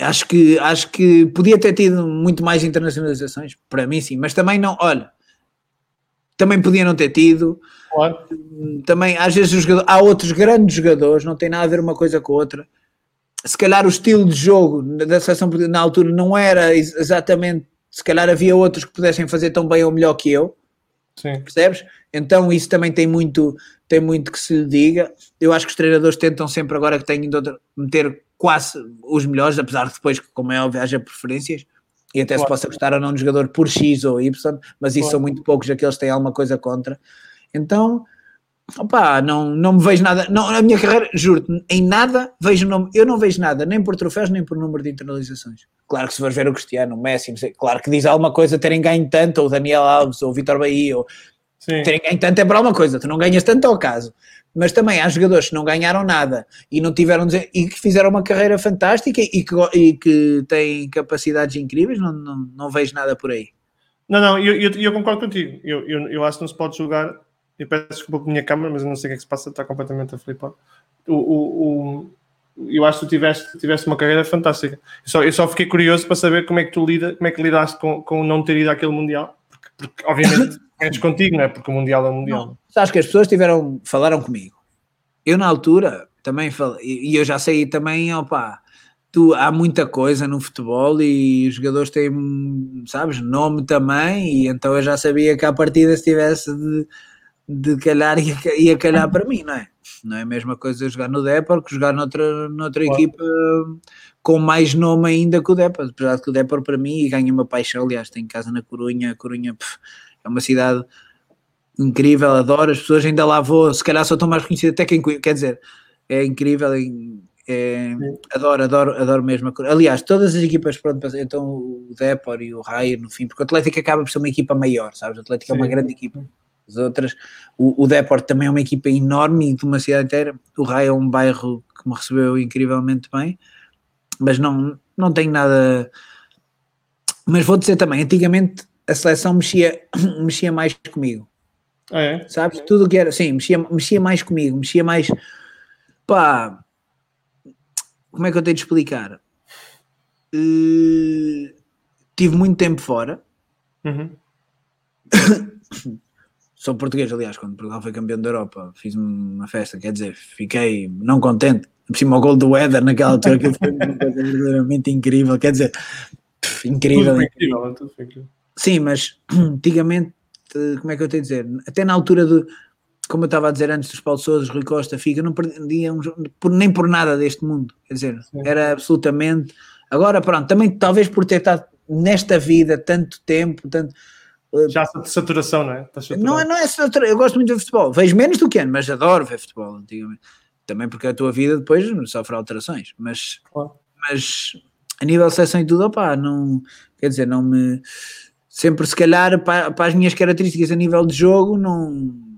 acho que, acho que podia ter tido muito mais internacionalizações, para mim sim, mas também não, olha, também podia não ter tido. Claro. Também, às vezes, há outros grandes jogadores, não tem nada a ver uma coisa com a outra se calhar o estilo de jogo da seleção na altura não era exatamente, se calhar havia outros que pudessem fazer tão bem ou melhor que eu, Sim. percebes? Então isso também tem muito, tem muito que se lhe diga. Eu acho que os treinadores tentam sempre agora que têm de meter quase os melhores, apesar de depois, como é óbvio, haja preferências, e até claro. se possa gostar ou não de jogador por X ou Y, mas isso claro. são muito poucos aqueles que têm alguma coisa contra. Então, Opa, não, não me vejo nada, não, a minha carreira, juro-te, em nada vejo nome, eu não vejo nada, nem por troféus, nem por número de internalizações. Claro que se for ver o Cristiano, o Messi, sei, claro que diz alguma coisa terem ganho tanto, ou o Daniel Alves, ou o Vitor Bahia, ou Sim. terem ganho tanto é para alguma coisa, tu não ganhas tanto ao caso. Mas também há jogadores que não ganharam nada e não tiveram e que fizeram uma carreira fantástica e que, e que têm capacidades incríveis, não, não, não vejo nada por aí. Não, não, eu, eu, eu concordo contigo. Eu, eu, eu acho que não se pode julgar eu peço desculpa com a minha câmera, mas eu não sei o que é que se passa, está completamente a flipar. O, o, o, eu acho que tu tiveste, tiveste uma carreira fantástica. Eu só, eu só fiquei curioso para saber como é que tu lida, como é que lidaste com, com não ter ido àquele Mundial. Porque, porque obviamente, é contigo, não é? Porque o Mundial é o Mundial. Não, sabes que as pessoas tiveram, falaram comigo. Eu, na altura, também falei, e eu já sei também, opá, tu, há muita coisa no futebol e os jogadores têm, sabes, nome também, e então eu já sabia que a partida se tivesse de de calhar ia, calhar para mim, não é? Não é a mesma coisa jogar no Depor que jogar noutra, noutra claro. equipa com mais nome ainda que o Depor, apesar de que o Depor para mim, e ganha uma paixão, aliás, tenho casa na Corunha, a Corunha pff, é uma cidade incrível, adoro, as pessoas ainda lá vou, se calhar só estão mais reconhecidas até quem quer dizer, é incrível, é, é, adoro, adoro, adoro mesmo. Aliás, todas as equipas, pronto, então o Depor e o Raio no fim, porque o Atlético acaba por ser uma equipa maior, sabes? O Atlético Sim. é uma grande equipa as outras. O, o Deport também é uma equipa enorme de uma cidade inteira. O Raio é um bairro que me recebeu incrivelmente bem, mas não, não tenho nada. Mas vou dizer também, antigamente a seleção mexia, mexia mais comigo. Ah, é? Sabes? Tudo o que era, sim, mexia, mexia mais comigo, mexia mais. Pá, como é que eu tenho de explicar? Uh, tive muito tempo fora. Uhum. sou português, aliás, quando Portugal foi campeão da Europa, fiz uma festa, quer dizer, fiquei não contente, por cima o gol do Éder naquela altura, que foi verdadeiramente incrível, quer dizer, incrível. Tudo incrível, tudo incrível. Sim, mas antigamente como é que eu tenho a dizer? Até na altura do, como eu estava a dizer antes dos Paulo Sousa, Rui Costa, Figa, não perdia um, por, nem por nada deste mundo. Quer dizer, Sim. era absolutamente. Agora, pronto, também talvez por ter estado nesta vida tanto tempo, tanto. Eh, Já saturação, não é? Não é, não é saturação. Eu gosto muito de ver futebol. Vejo menos do que ano, mas adoro ver futebol antigamente. Também porque a tua vida depois sofre alterações. Mas, claro. mas a nível de seleção e tudo, opá, não. Quer dizer, não me. Sempre, se calhar, para, para as minhas características a nível de jogo, não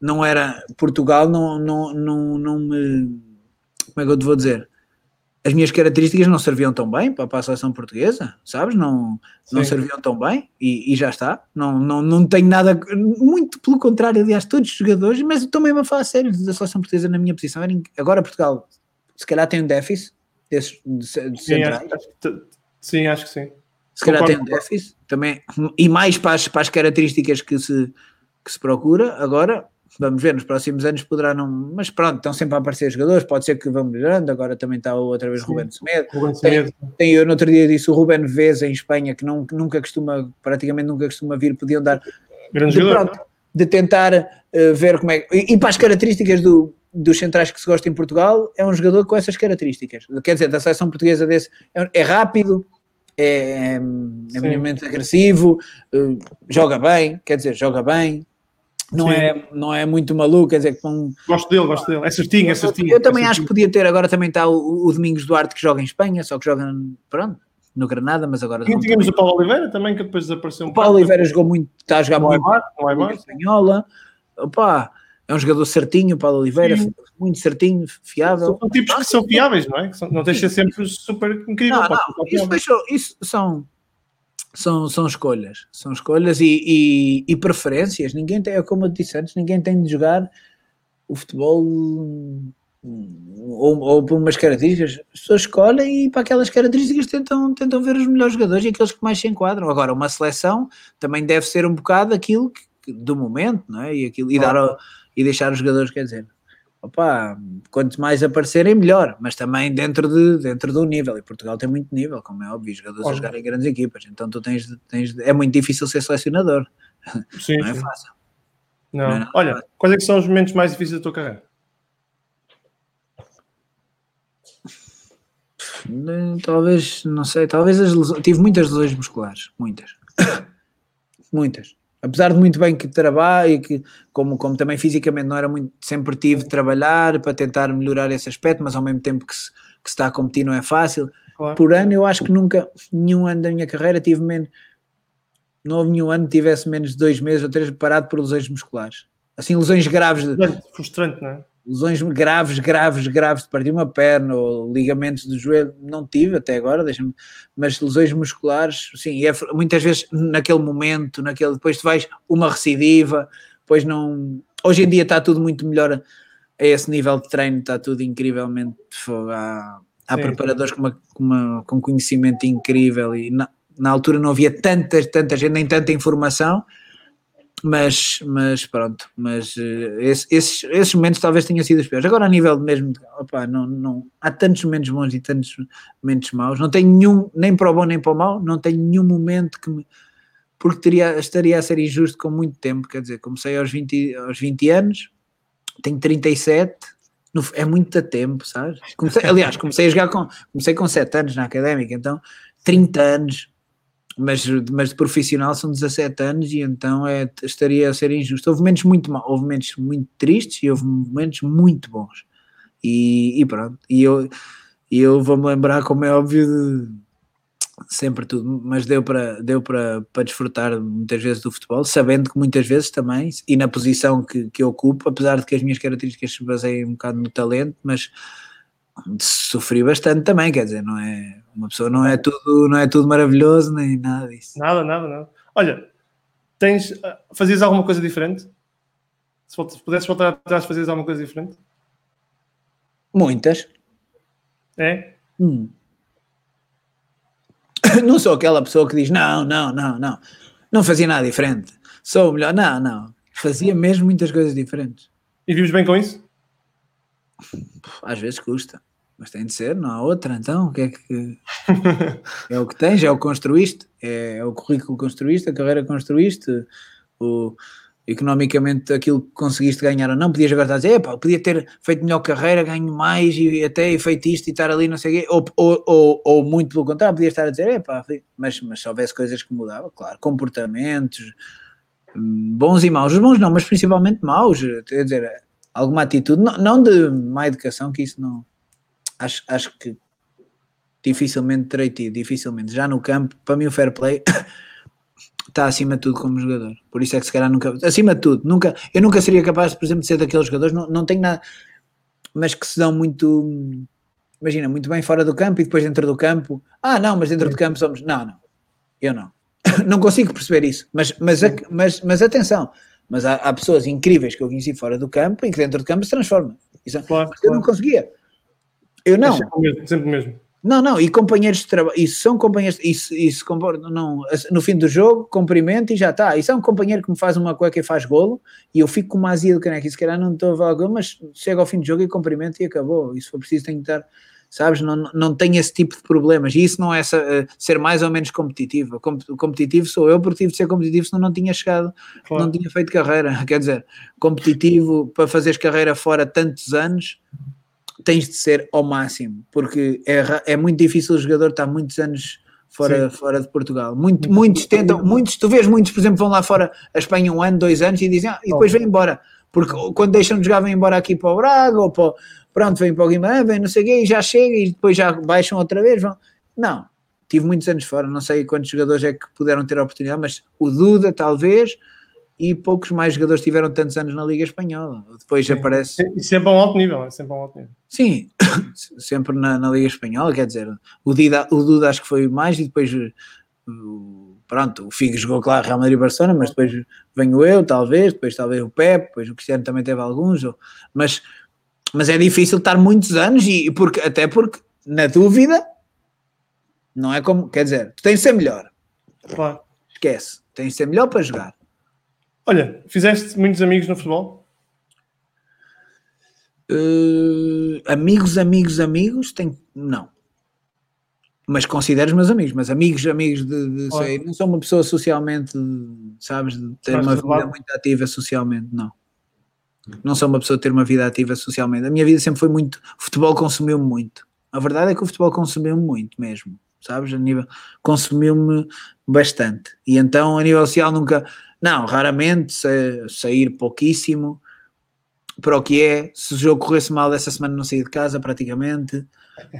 não era Portugal, não, não, não, não me. Como é que eu te vou dizer? As minhas características não serviam tão bem para, para a seleção portuguesa, sabes? Não, não serviam tão bem e, e, já está. Não, não, não tenho nada. Muito pelo contrário, aliás, todos os jogadores, mas estou mesmo a falar sério da seleção portuguesa na minha posição. Agora Portugal, se calhar tem um déficit desses de, de sim, acho, sim, acho que sim. Se calhar tem um déficit também, e mais para as, para as características que se, que se procura. Agora, Vamos ver, nos próximos anos poderá não. Mas pronto, estão sempre a aparecer jogadores, pode ser que vão melhorando. Agora também está outra vez o Ruben Semedo. Tem, tem, eu no outro dia disse o Ruben Vez em Espanha, que não, nunca costuma, praticamente nunca costuma vir, podiam dar. Grande de, jogador. Pronto, de tentar uh, ver como é. E, e, para as características do, dos centrais que se gosta em Portugal, é um jogador com essas características. Quer dizer, da seleção portuguesa desse. É, é rápido, é, é, é minimamente agressivo, uh, joga bem, quer dizer, joga bem, não é, não é muito maluco, quer dizer que com... Gosto dele, gosto dele, é certinho, é certinho. Eu também é acho que podia ter, agora também está o, o, Domingos Duarte que joga em Espanha, só que joga, pronto, no Granada, mas agora... E tínhamos o Paulo Oliveira também, que depois desapareceu um O Paulo Oliveira jogou muito, está a jogar muito é na Espanhola, opa, é um jogador certinho, o Paulo Oliveira, Sim. muito certinho, fiável. São tipos que são fiáveis, não é? Não deixa sempre super incrível. Não, não, isso, deixou, isso são são, são escolhas, são escolhas e, e, e, preferências. Ninguém tem, é como eu disse antes, ninguém tem de jogar o futebol ou, ou por umas características. As pessoas escolhem e para aquelas características tentam, tentam ver os melhores jogadores e aqueles que mais se enquadram. Agora, uma seleção também deve ser um bocado aquilo que, do momento, não é? E, aquilo, e, dar, e deixar os jogadores, quer dizer, opa, quanto mais aparecerem, melhor, mas também dentro, de, dentro do nível. E Portugal tem muito nível, como é óbvio, jogadores óbvio. a jogar em grandes equipas. Então tu tens, tens é muito difícil ser selecionador. Sim, não é sim. fácil. Não. não é Olha, quais é que são os momentos mais difíceis da tua carreira? Talvez, não sei, talvez as lesões, tive muitas lesões musculares, muitas. muitas apesar de muito bem que trabalho e que, como, como também fisicamente não era muito, sempre tive de trabalhar para tentar melhorar esse aspecto, mas ao mesmo tempo que se, que se está a competir não é fácil. Claro. Por ano, eu acho que nunca, nenhum ano da minha carreira, tive menos, não houve nenhum ano que tivesse menos de dois meses ou três parado por lesões musculares. Assim, lesões graves. De, frustrante, não é? Lesões graves, graves, graves de partir uma perna ou ligamentos do joelho, não tive até agora, deixa-me, mas lesões musculares, sim, é, muitas vezes naquele momento, naquele, depois tu vais uma recidiva, depois não. Hoje em dia está tudo muito melhor a esse nível de treino, está tudo incrivelmente. Há, há preparadores com, uma, com, uma, com conhecimento incrível e na, na altura não havia tanta, tanta gente, nem tanta informação mas, mas pronto, mas uh, esse, esses, esses momentos talvez tenham sido os piores. Agora, a nível mesmo, de, opa, não, não, há tantos momentos bons e tantos momentos maus, não tenho nenhum, nem para o bom nem para o mau, não tenho nenhum momento que me. Porque teria, estaria a ser injusto com muito tempo, quer dizer, comecei aos 20, aos 20 anos, tenho 37, no, é muito tempo, sabes? Comecei, aliás, comecei a jogar com, comecei com 7 anos na académica, então 30 anos mas, mas de profissional são 17 anos e então é, estaria a ser injusto. Houve momentos muito mal, houve momentos muito tristes e houve momentos muito bons. E, e pronto, e eu, eu vou-me lembrar, como é óbvio, de sempre tudo, mas deu para deu para, desfrutar muitas vezes do futebol, sabendo que muitas vezes também, e na posição que, que eu ocupo, apesar de que as minhas características se baseiem um bocado no talento, mas sofri bastante também, quer dizer, não é uma pessoa não é tudo, não é tudo maravilhoso nem nada disso. Nada, nada, nada. Olha, tens ah, fazias alguma coisa diferente? Se pudesses voltar atrás, fazias alguma coisa diferente? Muitas. É? Hum. Não sou aquela pessoa que diz não, não, não, não. Não fazia nada diferente. Sou o melhor. Não, não. Fazia mesmo muitas coisas diferentes. E vives bem com isso? Às vezes custa. Mas tem de ser, não há outra, então. O que é que. é o que tens, é o que construíste, é, é o currículo que construíste, a carreira que construíste, o, economicamente aquilo que conseguiste ganhar ou não, podias agora estar a dizer, Epá, podia ter feito melhor carreira, ganho mais e até feito isto e estar ali, não sei o quê, ou, ou, ou, ou, muito pelo contrário, podias estar a dizer, Epá, mas, mas se houvesse coisas que mudavam, claro, comportamentos bons e maus, os bons não, mas principalmente maus, quer dizer, alguma atitude, não, não de má educação, que isso não, acho, acho que dificilmente terei tido, dificilmente, já no campo, para mim o fair play está acima de tudo como jogador. Por isso é que se calhar nunca, acima de tudo, nunca, eu nunca seria capaz, por exemplo, de ser daqueles jogadores, não, não tenho nada, mas que se dão muito, imagina, muito bem fora do campo e depois dentro do campo, ah não, mas dentro do campo somos, não, não, eu não, não consigo perceber isso, mas, mas, mas, mas atenção, mas há, há, pessoas incríveis que eu conheci fora do campo e que dentro do campo se transformam, isso, claro, eu claro. não conseguia, eu não. É sempre mesmo. Sempre mesmo. Não, não, e companheiros de trabalho, isso são companheiros, isso, isso não, no fim do jogo, cumprimento e já está. Isso é um companheiro que me faz uma cueca e faz golo, e eu fico com uma azia do caneco, e se calhar não estou a golo, mas chega ao fim do jogo e cumprimento e acabou. E se for preciso, tenho que estar, sabes, não, não tenho esse tipo de problemas, e isso não é essa, uh, ser mais ou menos competitivo. O competitivo sou eu, porque tive de ser competitivo, senão não tinha chegado, claro. não tinha feito carreira. Quer dizer, competitivo para fazeres carreira fora tantos anos tens de ser ao máximo, porque é, é muito difícil o jogador estar muitos anos fora, fora de Portugal. Muito, muitos tentam, muitos, tu vês muitos, por exemplo, vão lá fora a Espanha um ano, dois anos e dizem, ah, e depois vêm embora. Porque quando deixam de jogar, vêm embora aqui para o Braga ou para, pronto, vêm para o Guimarães, vêm não sei o quê, e já chega e depois já baixam outra vez. Vão. Não, tive muitos anos fora, não sei quantos jogadores é que puderam ter a oportunidade, mas o Duda, talvez, e poucos mais jogadores tiveram tantos anos na Liga Espanhola. Depois Sim. aparece. E sempre a um alto nível, é sempre a um alto nível. Sim, sempre na, na, Liga Espanhola, quer dizer, o, Dida, o Duda acho que foi mais, e depois. Pronto, o Figo jogou claro Real Madrid e Barcelona, mas depois venho eu, talvez, depois talvez o Pep, depois o Cristiano também teve alguns, mas, mas é difícil estar muitos anos, e porque, até porque, na dúvida, não é como, quer dizer, tu tens de ser melhor. Claro. Esquece, tens de ser melhor para jogar Olha, fizeste muitos amigos no futebol? Uh, amigos, amigos, amigos, tem, não. Mas considero os meus amigos, mas amigos, amigos de, de sei, não sou uma pessoa socialmente, sabes, de ter mas uma vida muito ativa socialmente, não. Não sou uma pessoa de ter uma vida ativa socialmente. A minha vida sempre foi muito. O futebol consumiu-me muito. A verdade é que o futebol consumiu-me muito mesmo, sabes? A nível. Consumiu-me bastante. E então, a nível social, nunca não, raramente, sair pouquíssimo para o que é. Se o jogo corresse mal essa semana não saí de casa praticamente.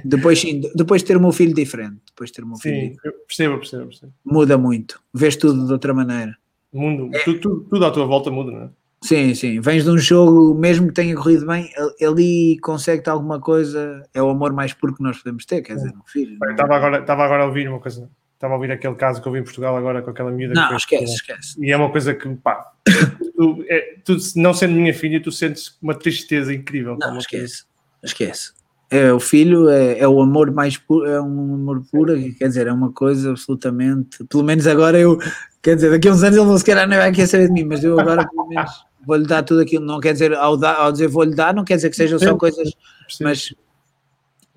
Depois sim, depois de ter o meu filho diferente. Depois de ter o meu filho sim, percebo, percebo, percebo. Muda muito. Vês tudo de outra maneira. Mundo, é. tudo, tudo, tudo, à tua volta muda, não é? Sim, sim. Vens de um jogo, mesmo que tenha corrido bem, ali consegue-te alguma coisa. É o amor mais puro que nós podemos ter, quer dizer, um filho. Estava agora, estava agora a ouvir uma coisa Estava a ouvir aquele caso que eu vi em Portugal agora com aquela miúda. Não, esquece, esquece. E é uma coisa que, pá, tu, é, tu, não sendo minha filha, tu sentes uma tristeza incrível. Não, esquece, esquece. É, o filho é, é, o amor mais puro, é um amor puro, quer dizer, é uma coisa absolutamente. Pelo menos agora eu, quer dizer, daqui a uns anos ele não se calhar não vai querer saber de mim, mas eu agora pelo menos vou-lhe dar tudo aquilo. Não quer dizer, ao, dar, ao dizer vou-lhe dar, não quer dizer que sejam só coisas, mas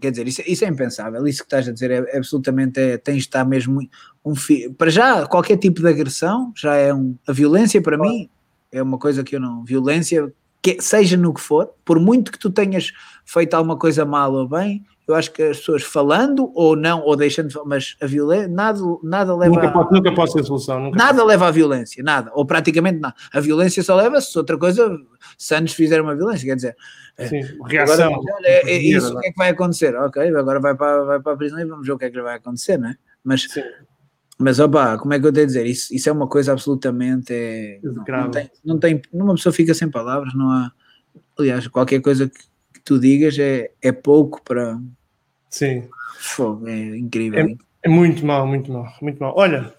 Quer dizer, isso, isso, é impensável. Isso que estás a dizer é, é absolutamente. É, tens de estar mesmo. Um, para já, qualquer tipo de agressão já é um. A violência, para mim, é uma coisa que eu não. Violência, que, seja no que for, por muito que tu tenhas feito alguma coisa mal ou bem, eu acho que as pessoas falando ou não, ou deixando, mas a violência, nada, nada leva nunca, a, pode, nunca pode ser solução. nada pode. leva à violência, nada, ou praticamente nada. A violência só leva se outra coisa, se antes fizer uma violência, quer dizer, é, Sim, reação. Agora, é, é isso, o que é que vai acontecer? Ok, agora vai para, vai para a prisão e vamos ver o que é que vai acontecer, não é? Mas, Sim. mas opa, como é que eu tenho a dizer? Isso, isso é uma coisa absolutamente. É, não, não, tem, não tem. Uma pessoa fica sem palavras, não há. Aliás, qualquer coisa que tu digas é, é pouco para. Sim. Fogo, é incrível. É, é muito mal, muito mal, muito mal. Olha,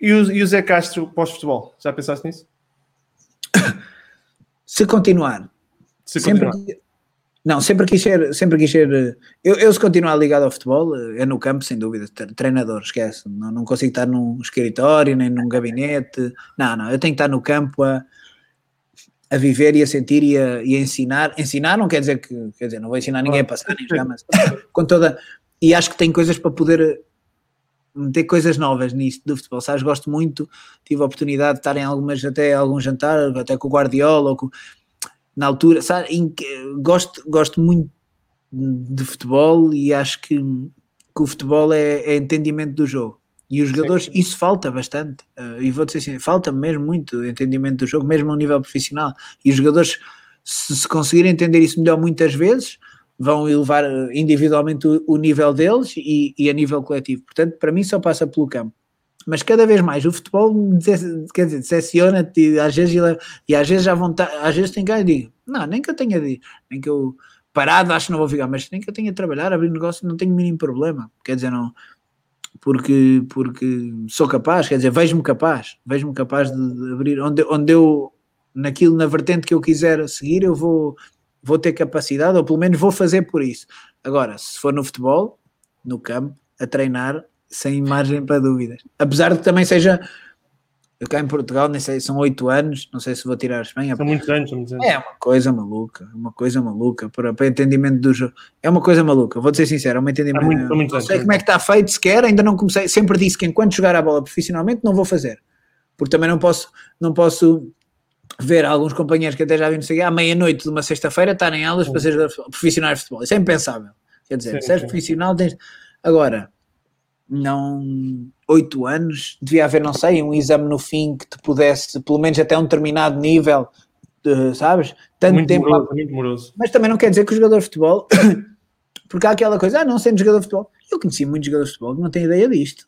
e o, e o Zé Castro pós-futebol? Já pensaste nisso? Se continuar se sempre, não, sempre quis ser, sempre quis ser eu, eu se continuar ligado ao futebol, é no campo, sem dúvida, treinador, esquece, não, não consigo estar num escritório, nem num gabinete, não, não, eu tenho que estar no campo a, a viver e a sentir e a, e a ensinar, ensinar não quer dizer que, quer dizer, não vou ensinar ninguém a passar, nem jogar, mas com toda, e acho que tem coisas para poder meter coisas novas nisto do futebol, sabes? Gosto muito, tive a oportunidade de estar em algumas, até algum jantar, até com o Guardiola, ou com, na altura, sabe? Em, gosto, gosto muito de futebol e acho que, que o futebol é, é entendimento do jogo. E os jogadores, Sim. isso falta bastante. Uh, e vou dizer assim, falta mesmo muito entendimento do jogo, mesmo a nível profissional. E os jogadores, se, se conseguirem entender isso melhor muitas vezes, vão elevar eh, individualmente o, o nível deles e, e, a nível coletivo. Portanto, para mim só passa pelo campo. Mas cada vez mais o futebol quer dizer, decepciona-te às vezes, e às vezes já vontade, às vezes tem que e digo, não, nem que eu tenha de, nem que eu parado acho que não vou ficar, mas nem que eu tenha de trabalhar, abrir negócio, não tenho o mínimo problema. Quer dizer, não, porque, porque sou capaz, quer dizer, vejo-me capaz, vejo-me capaz de, abrir onde, onde eu, naquilo, na vertente que eu quiser seguir, eu vou, vou ter capacidade, ou pelo menos vou fazer por isso. Agora, se for no futebol, no campo, a treinar, sem margem para dúvidas. Apesar de que também seja. Eu cá em Portugal, nem sei, são oito anos, não sei se vou tirar a Espanha. São muitos anos, são muitos anos. É uma coisa maluca, uma coisa maluca para, para entendimento do jogo. É uma coisa maluca, vou ser sincero, é um entendimento. É muito, muito não sei como é que está feito sequer, ainda não comecei. Sempre disse que enquanto jogar a bola profissionalmente não vou fazer, porque também não posso, não posso ver alguns companheiros que até já vi sei à meia-noite de uma sexta-feira estarem aulas para ser profissionais de futebol. Isso é impensável. Quer dizer, sim, se és profissional, tens. Agora, não. Oito anos, devia haver, não sei, um exame no fim que te pudesse, pelo menos até um determinado nível, de, sabes? Tanto muito tempo. Moroso, muito moroso. Mas também não quer dizer que o jogador de futebol. porque há aquela coisa, ah, não sendo jogador de futebol. Eu conheci muitos jogadores de futebol que não têm ideia disto.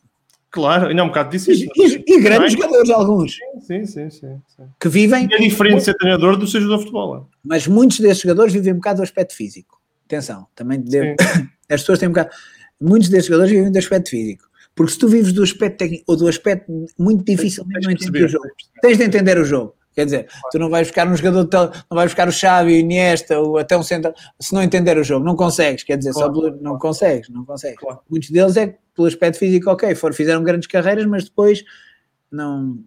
Claro, ainda é um bocado disso. E, e, e grandes é? jogadores, alguns. Sim, sim, sim, sim. Que vivem. E é diferente ser treinador do ser jogador de futebol. É? Mas muitos desses jogadores vivem um bocado do aspecto físico. Atenção, também devo... as pessoas têm um bocado. Muitos desses jogadores vivem do aspecto físico. Porque se tu vives do aspecto técnico ou do aspecto muito difícil, não entender o jogo. Tens de entender o jogo. Quer dizer, tu não vais buscar um jogador, não vais buscar o Xavi, o Iniesta, ou até um centro, se não entender o jogo, não consegues, quer dizer, claro, só pelo, não consegues, não consegues. Claro. Muitos deles é pelo aspecto físico, ok, for, fizeram grandes carreiras, mas depois não.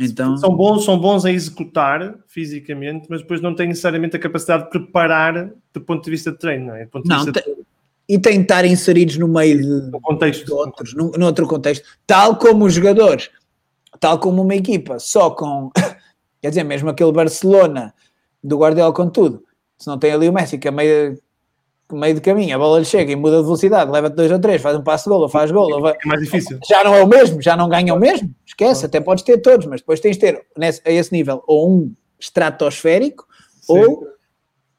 Então... São, bons, são bons a executar fisicamente, mas depois não têm necessariamente a capacidade de preparar do ponto de vista de treino, não é? não, de... E têm de estar inseridos no meio de, no contexto. de outros, no, no outro contexto, tal como os jogadores, tal como uma equipa, só com Quer dizer, mesmo aquele Barcelona do Guardiola com tudo, se não tem ali o Messi que é meio, meio de caminho, a bola lhe chega e muda de velocidade, leva-te 2 ou 3, faz um passo de gol ou faz gol. Ou vai... É mais difícil. Já não é o mesmo, já não ganha o mesmo, esquece, até podes ter todos, mas depois tens de ter nesse, a esse nível ou um estratosférico ou,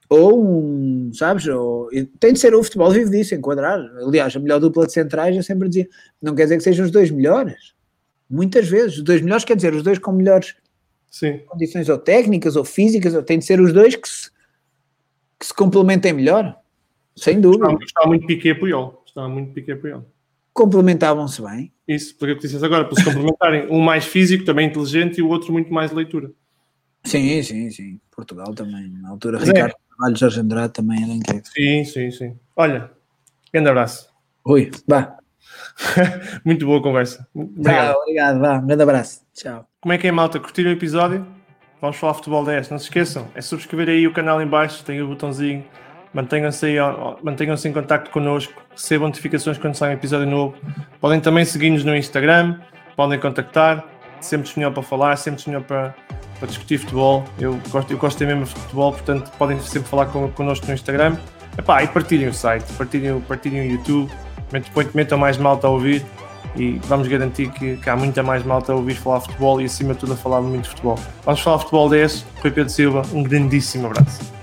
ou um, sabes, ou, tem de ser o futebol vive disso, enquadrar. Aliás, a melhor dupla de centrais, eu sempre dizia, não quer dizer que sejam os dois melhores. Muitas vezes, os dois melhores quer dizer os dois com melhores Sim. condições ou técnicas ou físicas, ou tem de ser os dois que se, que se complementem melhor, sem dúvida. Está, está muito Piquet Puyol, está muito Piquet Puyol. Complementavam-se bem. Isso, porque eu disse agora, para se complementarem, um mais físico, também inteligente, e o outro muito mais leitura. Sim, sim, sim. Portugal também, na altura, Mas Ricardo é. Carvalho, Jorge Andrade também era incrível. Sim, sim, sim. Olha, grande abraço. Oi, vá. Muito boa conversa. Obrigado. Obrigado, vá. Um grande abraço. Tchau. Como é que é, malta? Curtiram o episódio? Vamos falar futebol 10. Não se esqueçam, é subscrever aí o canal em baixo, tem o botãozinho. Mantenham-se aí, mantenham-se em contato connosco, recebam notificações quando sai um episódio novo. Podem também seguir-nos no Instagram, podem contactar, sempre disponível para falar, sempre disponível para, para discutir futebol. Eu gosto, eu gosto mesmo de futebol, portanto podem sempre falar con, connosco no Instagram. Epá, e partilhem o site, partilhem, partilhem o YouTube metam mais malta a ouvir e vamos garantir que, que, há muita mais malta a ouvir falar futebol e acima de tudo a falar muito futebol. Vamos falar futebol 10, Rui Pedro Silva, um grandíssimo abraço.